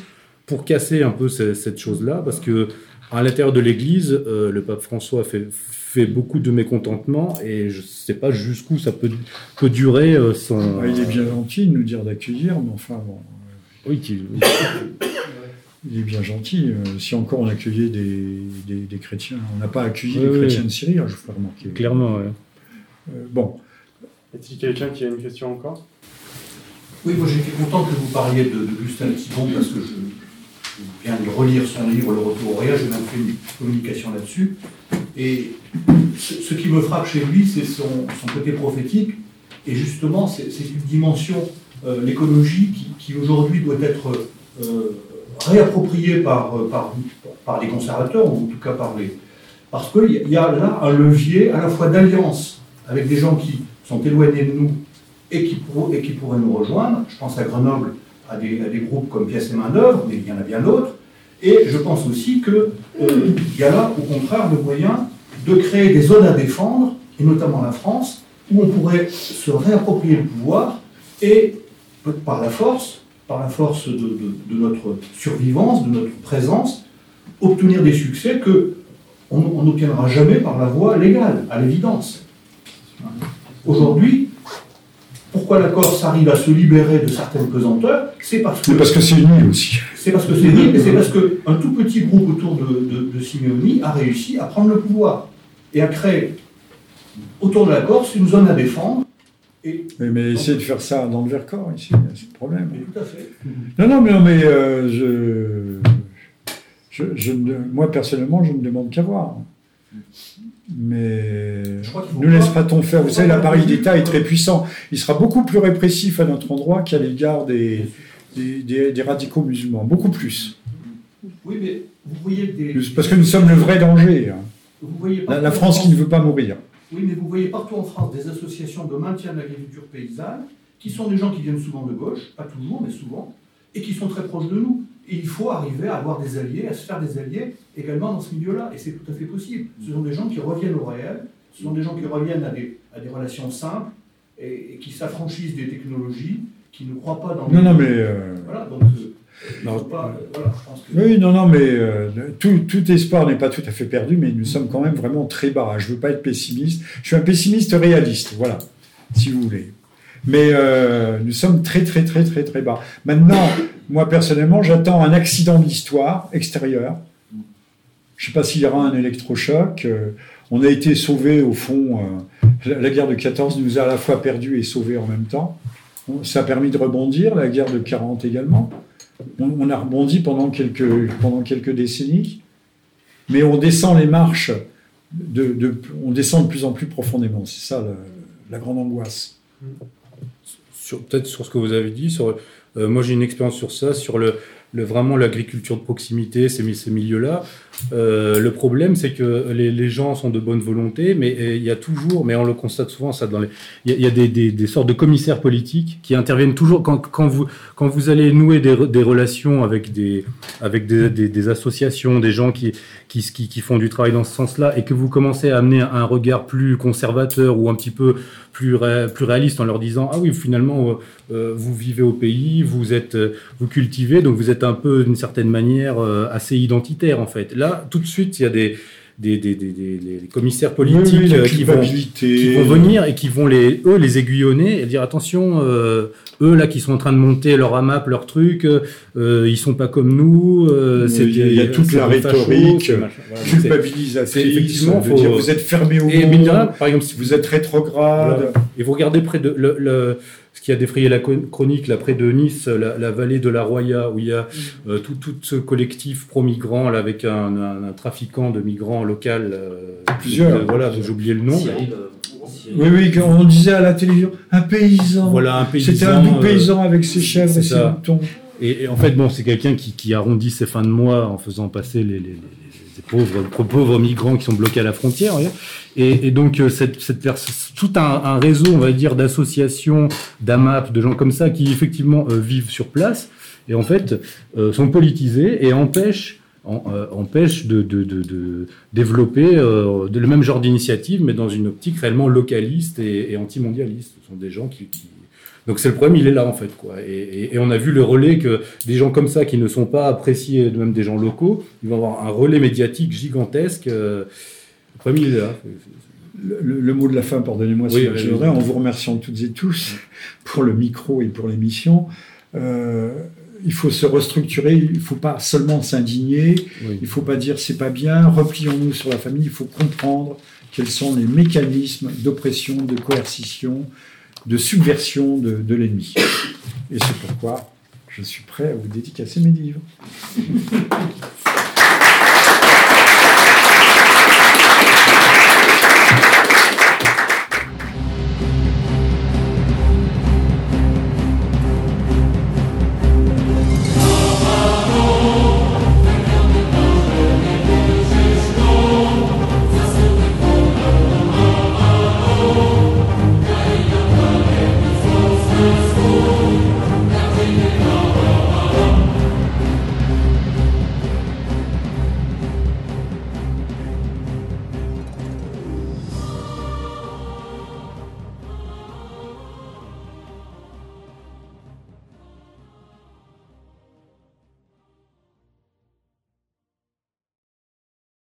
pour casser un peu cette, chose-là, parce que à l'intérieur de l'Église, euh, le pape François fait, fait beaucoup de mécontentement et je sais pas jusqu'où ça peut, peut durer. il est bien gentil de nous dire d'accueillir, mais enfin bon. Oui, il est bien gentil. Euh, si encore on accueillait des, des, chrétiens, on n'a pas accueilli les chrétiens de Syrie, hein, je vous fais remarquer. Clairement, oui. Euh, bon. Est-il quelqu'un qui a une question encore? Oui, moi j'étais content que vous parliez de, de Gustin Thibon parce que je, viens de relire son livre Le Retour au Réa, j'ai même fait une communication là-dessus. Et ce, qui me frappe chez lui, c'est son, son, côté prophétique. Et justement, c'est une dimension, euh, l'écologie, qui, aujourd'hui doit être réapproprié par, euh, par, par les conservateurs, ou en tout cas par les... Parce qu'il y a là un levier à la fois d'alliance avec des gens qui sont éloignés de nous et qui, et qui pourraient nous rejoindre. Je pense à Grenoble, à des, à des groupes comme Pièces et Main-d'œuvre, mais il y en a bien d'autres. Et je pense aussi qu'il euh, y a là, au contraire, le moyen de créer des zones à défendre, et notamment la France, où on pourrait se réapproprier le pouvoir et, par la force, par la force de, notre survivance, de notre présence, obtenir des succès que on n'obtiendra jamais par la voie légale, à l'évidence. Aujourd'hui, pourquoi la Corse arrive à se libérer de certaines pesanteurs? C'est parce que. parce que c'est une aussi. C'est parce que c'est une et c'est parce qu'un tout petit groupe autour de, de, Simeoni a réussi à prendre le pouvoir et à créer autour de la Corse une zone à défendre mais essayer de faire ça dans le Vercors, ici, c'est le problème. tout à fait. Non, non, mais, non, mais euh, je, je, moi, personnellement, je ne demande qu'à voir. Mais nous laissera-t-on faire Vous savez, l'appareil d'État est très puissant. Il sera beaucoup plus répressif à notre endroit qu'à l'égard des, des, des, radicaux musulmans. Beaucoup plus. Oui, mais vous voyez des... Parce que nous sommes le vrai danger. Hein. Vous voyez la France qui ne veut pas mourir. Oui, mais vous voyez partout en France des associations de maintien de l'agriculture paysanne, qui sont des gens qui viennent souvent de gauche, pas toujours, mais souvent, et qui sont très proches de nous. Et il faut arriver à avoir des alliés, à se faire des alliés également dans ce milieu-là. Et c'est tout à fait possible. Ce sont des gens qui reviennent au réel, ce sont des gens qui reviennent à des, à des relations simples et, qui s'affranchissent des technologies, qui ne croient pas dans... Non, non, mais... Euh, voilà, donc... Euh, oui, non, non, mais euh, tout, tout, espoir n'est pas tout à fait perdu, mais nous sommes quand même vraiment très bas. Je ne veux pas être pessimiste. Je suis un pessimiste réaliste, voilà, si vous voulez. Mais euh, nous sommes très, très, très, très, très bas. Maintenant, moi, personnellement, j'attends un accident de l'histoire extérieur. Je ne sais pas s'il y aura un électrochoc. Euh, on a été sauvés, au fond. la guerre de 14 nous a à la fois perdus et sauvés en même temps. Ça a permis de rebondir, la guerre de 40 également on, a rebondi pendant quelques, pendant quelques décennies, mais on descend les marches, de, on descend de plus en plus profondément. C'est ça la, grande angoisse. Peut-être sur ce que vous avez dit, sur, euh, moi j'ai une expérience sur ça, sur le, vraiment l'agriculture de proximité, ces, milieux-là. Euh, le problème, c'est que les, gens sont de bonne volonté, mais il y a toujours, mais on le constate souvent, ça dans il y a, des, sortes de commissaires politiques qui interviennent toujours quand, vous quand vous allez nouer des, relations avec des avec des, associations, des gens qui qui font du travail dans ce sens-là, et que vous commencez à amener un regard plus conservateur ou un petit peu plus plus réaliste en leur disant ah oui finalement euh, euh, vous vivez au pays, vous êtes vous cultivez, donc vous êtes êtes un peu, d'une certaine manière, euh, assez identitaire, en fait. Là, tout de suite, il y a des, des, des, des, des- commissaires politiques Oui, oui, la euh, qui, vont, qui vont venir et qui vont, les, eux, les aiguillonner et dire attention, euh, eux, là, qui sont en train de monter leur AMAP, leur truc, euh, ils sont pas comme nous. euh, il y a- toute la rhétorique. Voilà, culpabilisatrice, faut- dire vous êtes fermé au Et monde, par exemple, si vous êtes rétrograde. Voilà. Et vous regardez près de le, le- ce qui a défrayé la chronique là près de Nice, la, la vallée de la Roya, où il y a euh, tout, tout ce collectif pro-migrants là, avec un, un- un trafiquant de migrants local. euh, Plusieurs. euh, voilà, j'ai oublié le nom. Cyril, euh. Oui, oui, quand on disait à la télévision, un paysan. Voilà, un paysan. C'était un doux euh, paysan avec ses chèvres et ses moutons. Et, et en fait, bon, c'est quelqu'un qui, qui arrondit ses fins de mois en faisant passer les, les- les- les pauvres, pauvres migrants qui sont bloqués à la frontière. Et, donc, euh, cette, tout un, réseau, on va dire, d'associations, d'AMAP, de gens comme ça qui, effectivement, euh, vivent sur place et, en fait, euh, sont politisés et empêchent en- empêchent de, développer le même genre d'initiative, mais dans une optique réellement localiste et, et antimondialiste. Ce sont des gens qui- donc c'est le problème, il est là en fait. Quoi. Et, et- et on a vu le relais que des gens comme ça qui ne sont pas appréciés, même des gens locaux, ils vont avoir un relais médiatique gigantesque. euh, le problème, il est là. Le, le- le mot de la fin, pardonnez-moi Oui, si oui, oui. en vous remerciant toutes et tous pour le micro et pour l'émission. Euh, il faut se restructurer, il ne faut pas seulement s'indigner, il ne faut pas dire c'est pas bien, replions-nous sur la famille, il faut comprendre quels sont les mécanismes d'oppression, de coercition, de subversion de, l'ennemi. Et c'est pourquoi je suis prêt à vous dédicacer mes livres.